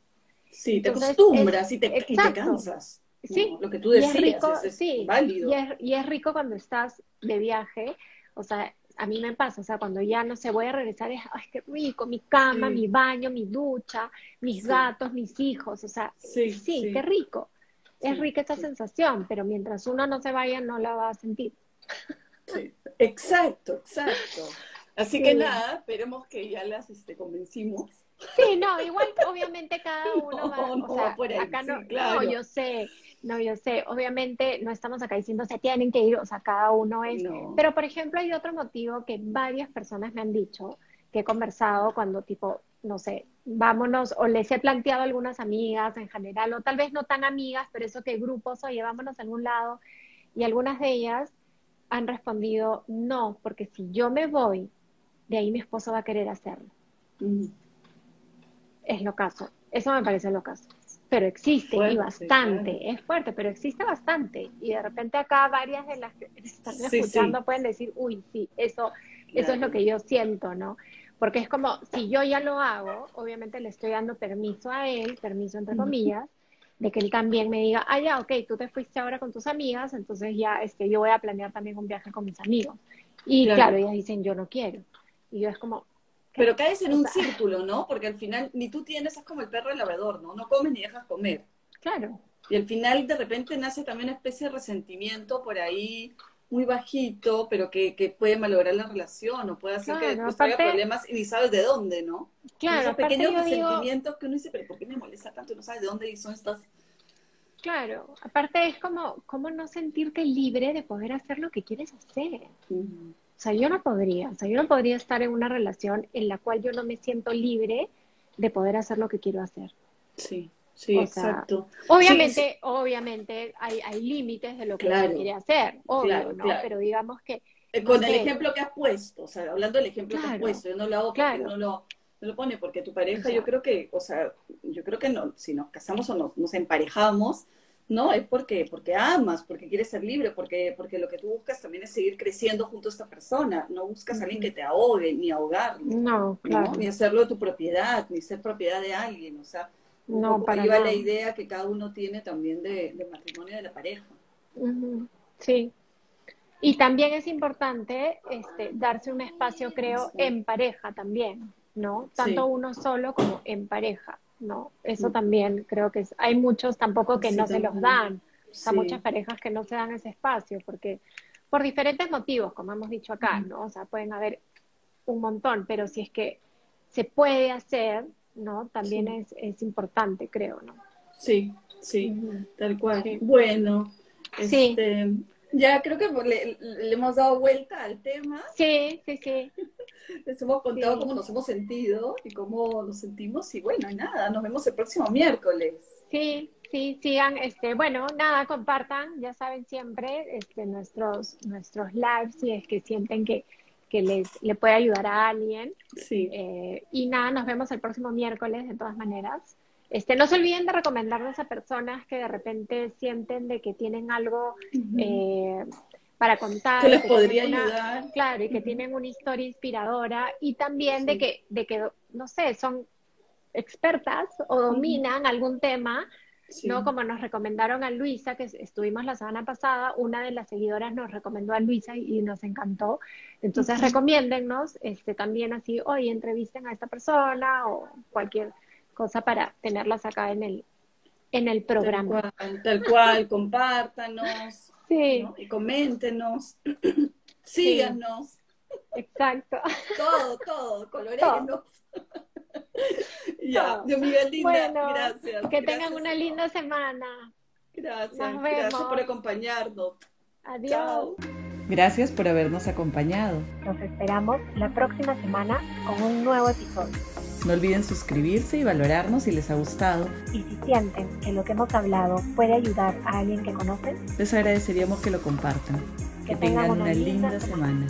Sí, te acostumbras y, te, cansas. Sí, lo que tú decías, es, rico, sí, válido. Y es, rico cuando estás de viaje, o sea, a mí me pasa, o sea, cuando ya no sé, voy a regresar, es, ay, qué rico, mi cama, mi baño, mi ducha, mis gatos, mis hijos, o sea, sí, qué rico. Es rica esa sensación, pero mientras uno no se vaya, no la va a sentir. Sí, exacto, exacto. Así que nada, esperemos que ya las este, convencimos. Sí, no, igual obviamente cada uno va, o sea, por acá no, claro. no, yo sé, no, yo sé, obviamente no estamos acá diciendo se tienen que ir, o sea, cada uno es, pero por ejemplo hay otro motivo que varias personas me han dicho, que he conversado cuando tipo, no sé, vámonos, o les he planteado a algunas amigas en general, o tal vez no tan amigas, pero eso que grupos, oye, vámonos a algún lado, y algunas de ellas han respondido, no, porque si yo me voy, de ahí mi esposo va a querer hacerlo. Es lo caso. Eso me parece lo caso. Pero existe y bastante. Es fuerte, pero existe bastante. Y de repente acá varias de las que están escuchando pueden decir, uy, sí, eso, eso es lo que yo siento, ¿no? Porque es como, si yo ya lo hago, obviamente le estoy dando permiso a él, permiso entre comillas, de que él también me diga, ah, ya, ok, tú te fuiste ahora con tus amigas, entonces ya este, yo voy a planear también un viaje con mis amigos. Y claro, ellas dicen, yo no quiero. Y yo es como... Pero caes en un círculo, ¿no? Porque al final ni tú tienes, es como el perro del labrador, ¿no? No comes ni dejas comer. Claro. Y al final de repente nace también una especie de resentimiento por ahí muy bajito, pero que, que puede malograr la relación o puede hacer que después haya problemas y ni sabes de dónde, ¿no? Claro, esos pequeños resentimientos que uno dice, pero ¿por qué me molesta tanto? No sabes de dónde son estas... Claro, aparte es como, como no sentirte libre de poder hacer lo que quieres hacer. O sea, yo no podría, o sea, yo no podría estar en una relación en la cual yo no me siento libre de poder hacer lo que quiero hacer. Sí. Sí, exacto. Obviamente, obviamente hay, hay límites de lo que uno quiere hacer, obvio, ¿no? Pero digamos que... Eh, con el ejemplo que has puesto, o sea, hablando del ejemplo que has puesto, yo no lo hago porque no lo, no lo pone, porque tu pareja, yo creo que, o sea, yo creo que no, si nos casamos o nos, nos emparejamos, no, es porque, porque amas, porque quieres ser libre, porque, porque lo que tú buscas también es seguir creciendo junto a esta persona. No buscas a alguien que te ahogue, ni ahogarlo. No, claro. Ni hacerlo de tu propiedad, ni ser propiedad de alguien. O sea, no, para iba la idea que cada uno tiene también de, matrimonio de la pareja. Sí. Y también es importante este, darse un espacio, creo, en pareja también, ¿no? Tanto uno solo como en pareja, ¿no? Eso mm. también creo que es, hay muchos tampoco que no se los dan. Hay muchas parejas que no se dan ese espacio porque por diferentes motivos, como hemos dicho acá, ¿no? O sea, pueden haber un montón, pero si es que se puede hacer, ¿no? También es, es, importante, creo, ¿no? Sí, sí, tal cual. Bueno, este, ya creo que le, hemos dado vuelta al tema. Sí, sí, sí. Les hemos contado cómo nos hemos sentido y cómo nos sentimos y bueno, nada, nos vemos el próximo miércoles. Sí, sí, sigan, este, bueno, nada, compartan, ya saben siempre, este, nuestros, nuestros lives si es que sienten que que les le puede ayudar a alguien. Sí. Eh, y nada, nos vemos el próximo miércoles de todas maneras. Este, no se olviden de recomendarnos a personas que de repente sienten de que tienen algo eh, para contar. Que les podría ayudar. Claro, y que tienen una historia inspiradora y también de, que, de que, no sé, son expertas o dominan algún tema ¿no? Como nos recomendaron a Luisa, que estuvimos la semana pasada, una de las seguidoras nos recomendó a Luisa y, nos encantó. Entonces, recomiéndennos este, también así, oye, entrevisten a esta persona o cualquier cosa para tenerlas acá en el, en el programa. Tal cual, compártanos y coméntenos, síganos. Exacto. Todo, todo, colorenos. Ya, Dios Miguel, linda, gracias. Que tengan una linda semana. Gracias, gracias por acompañarnos. Adiós. Gracias por habernos acompañado. Nos esperamos la próxima semana con un nuevo episodio. No olviden suscribirse y valorarnos si les ha gustado. Y si sienten que lo que hemos hablado puede ayudar a alguien que conocen, les agradeceríamos que lo compartan. Que, tengan, una, linda, semana.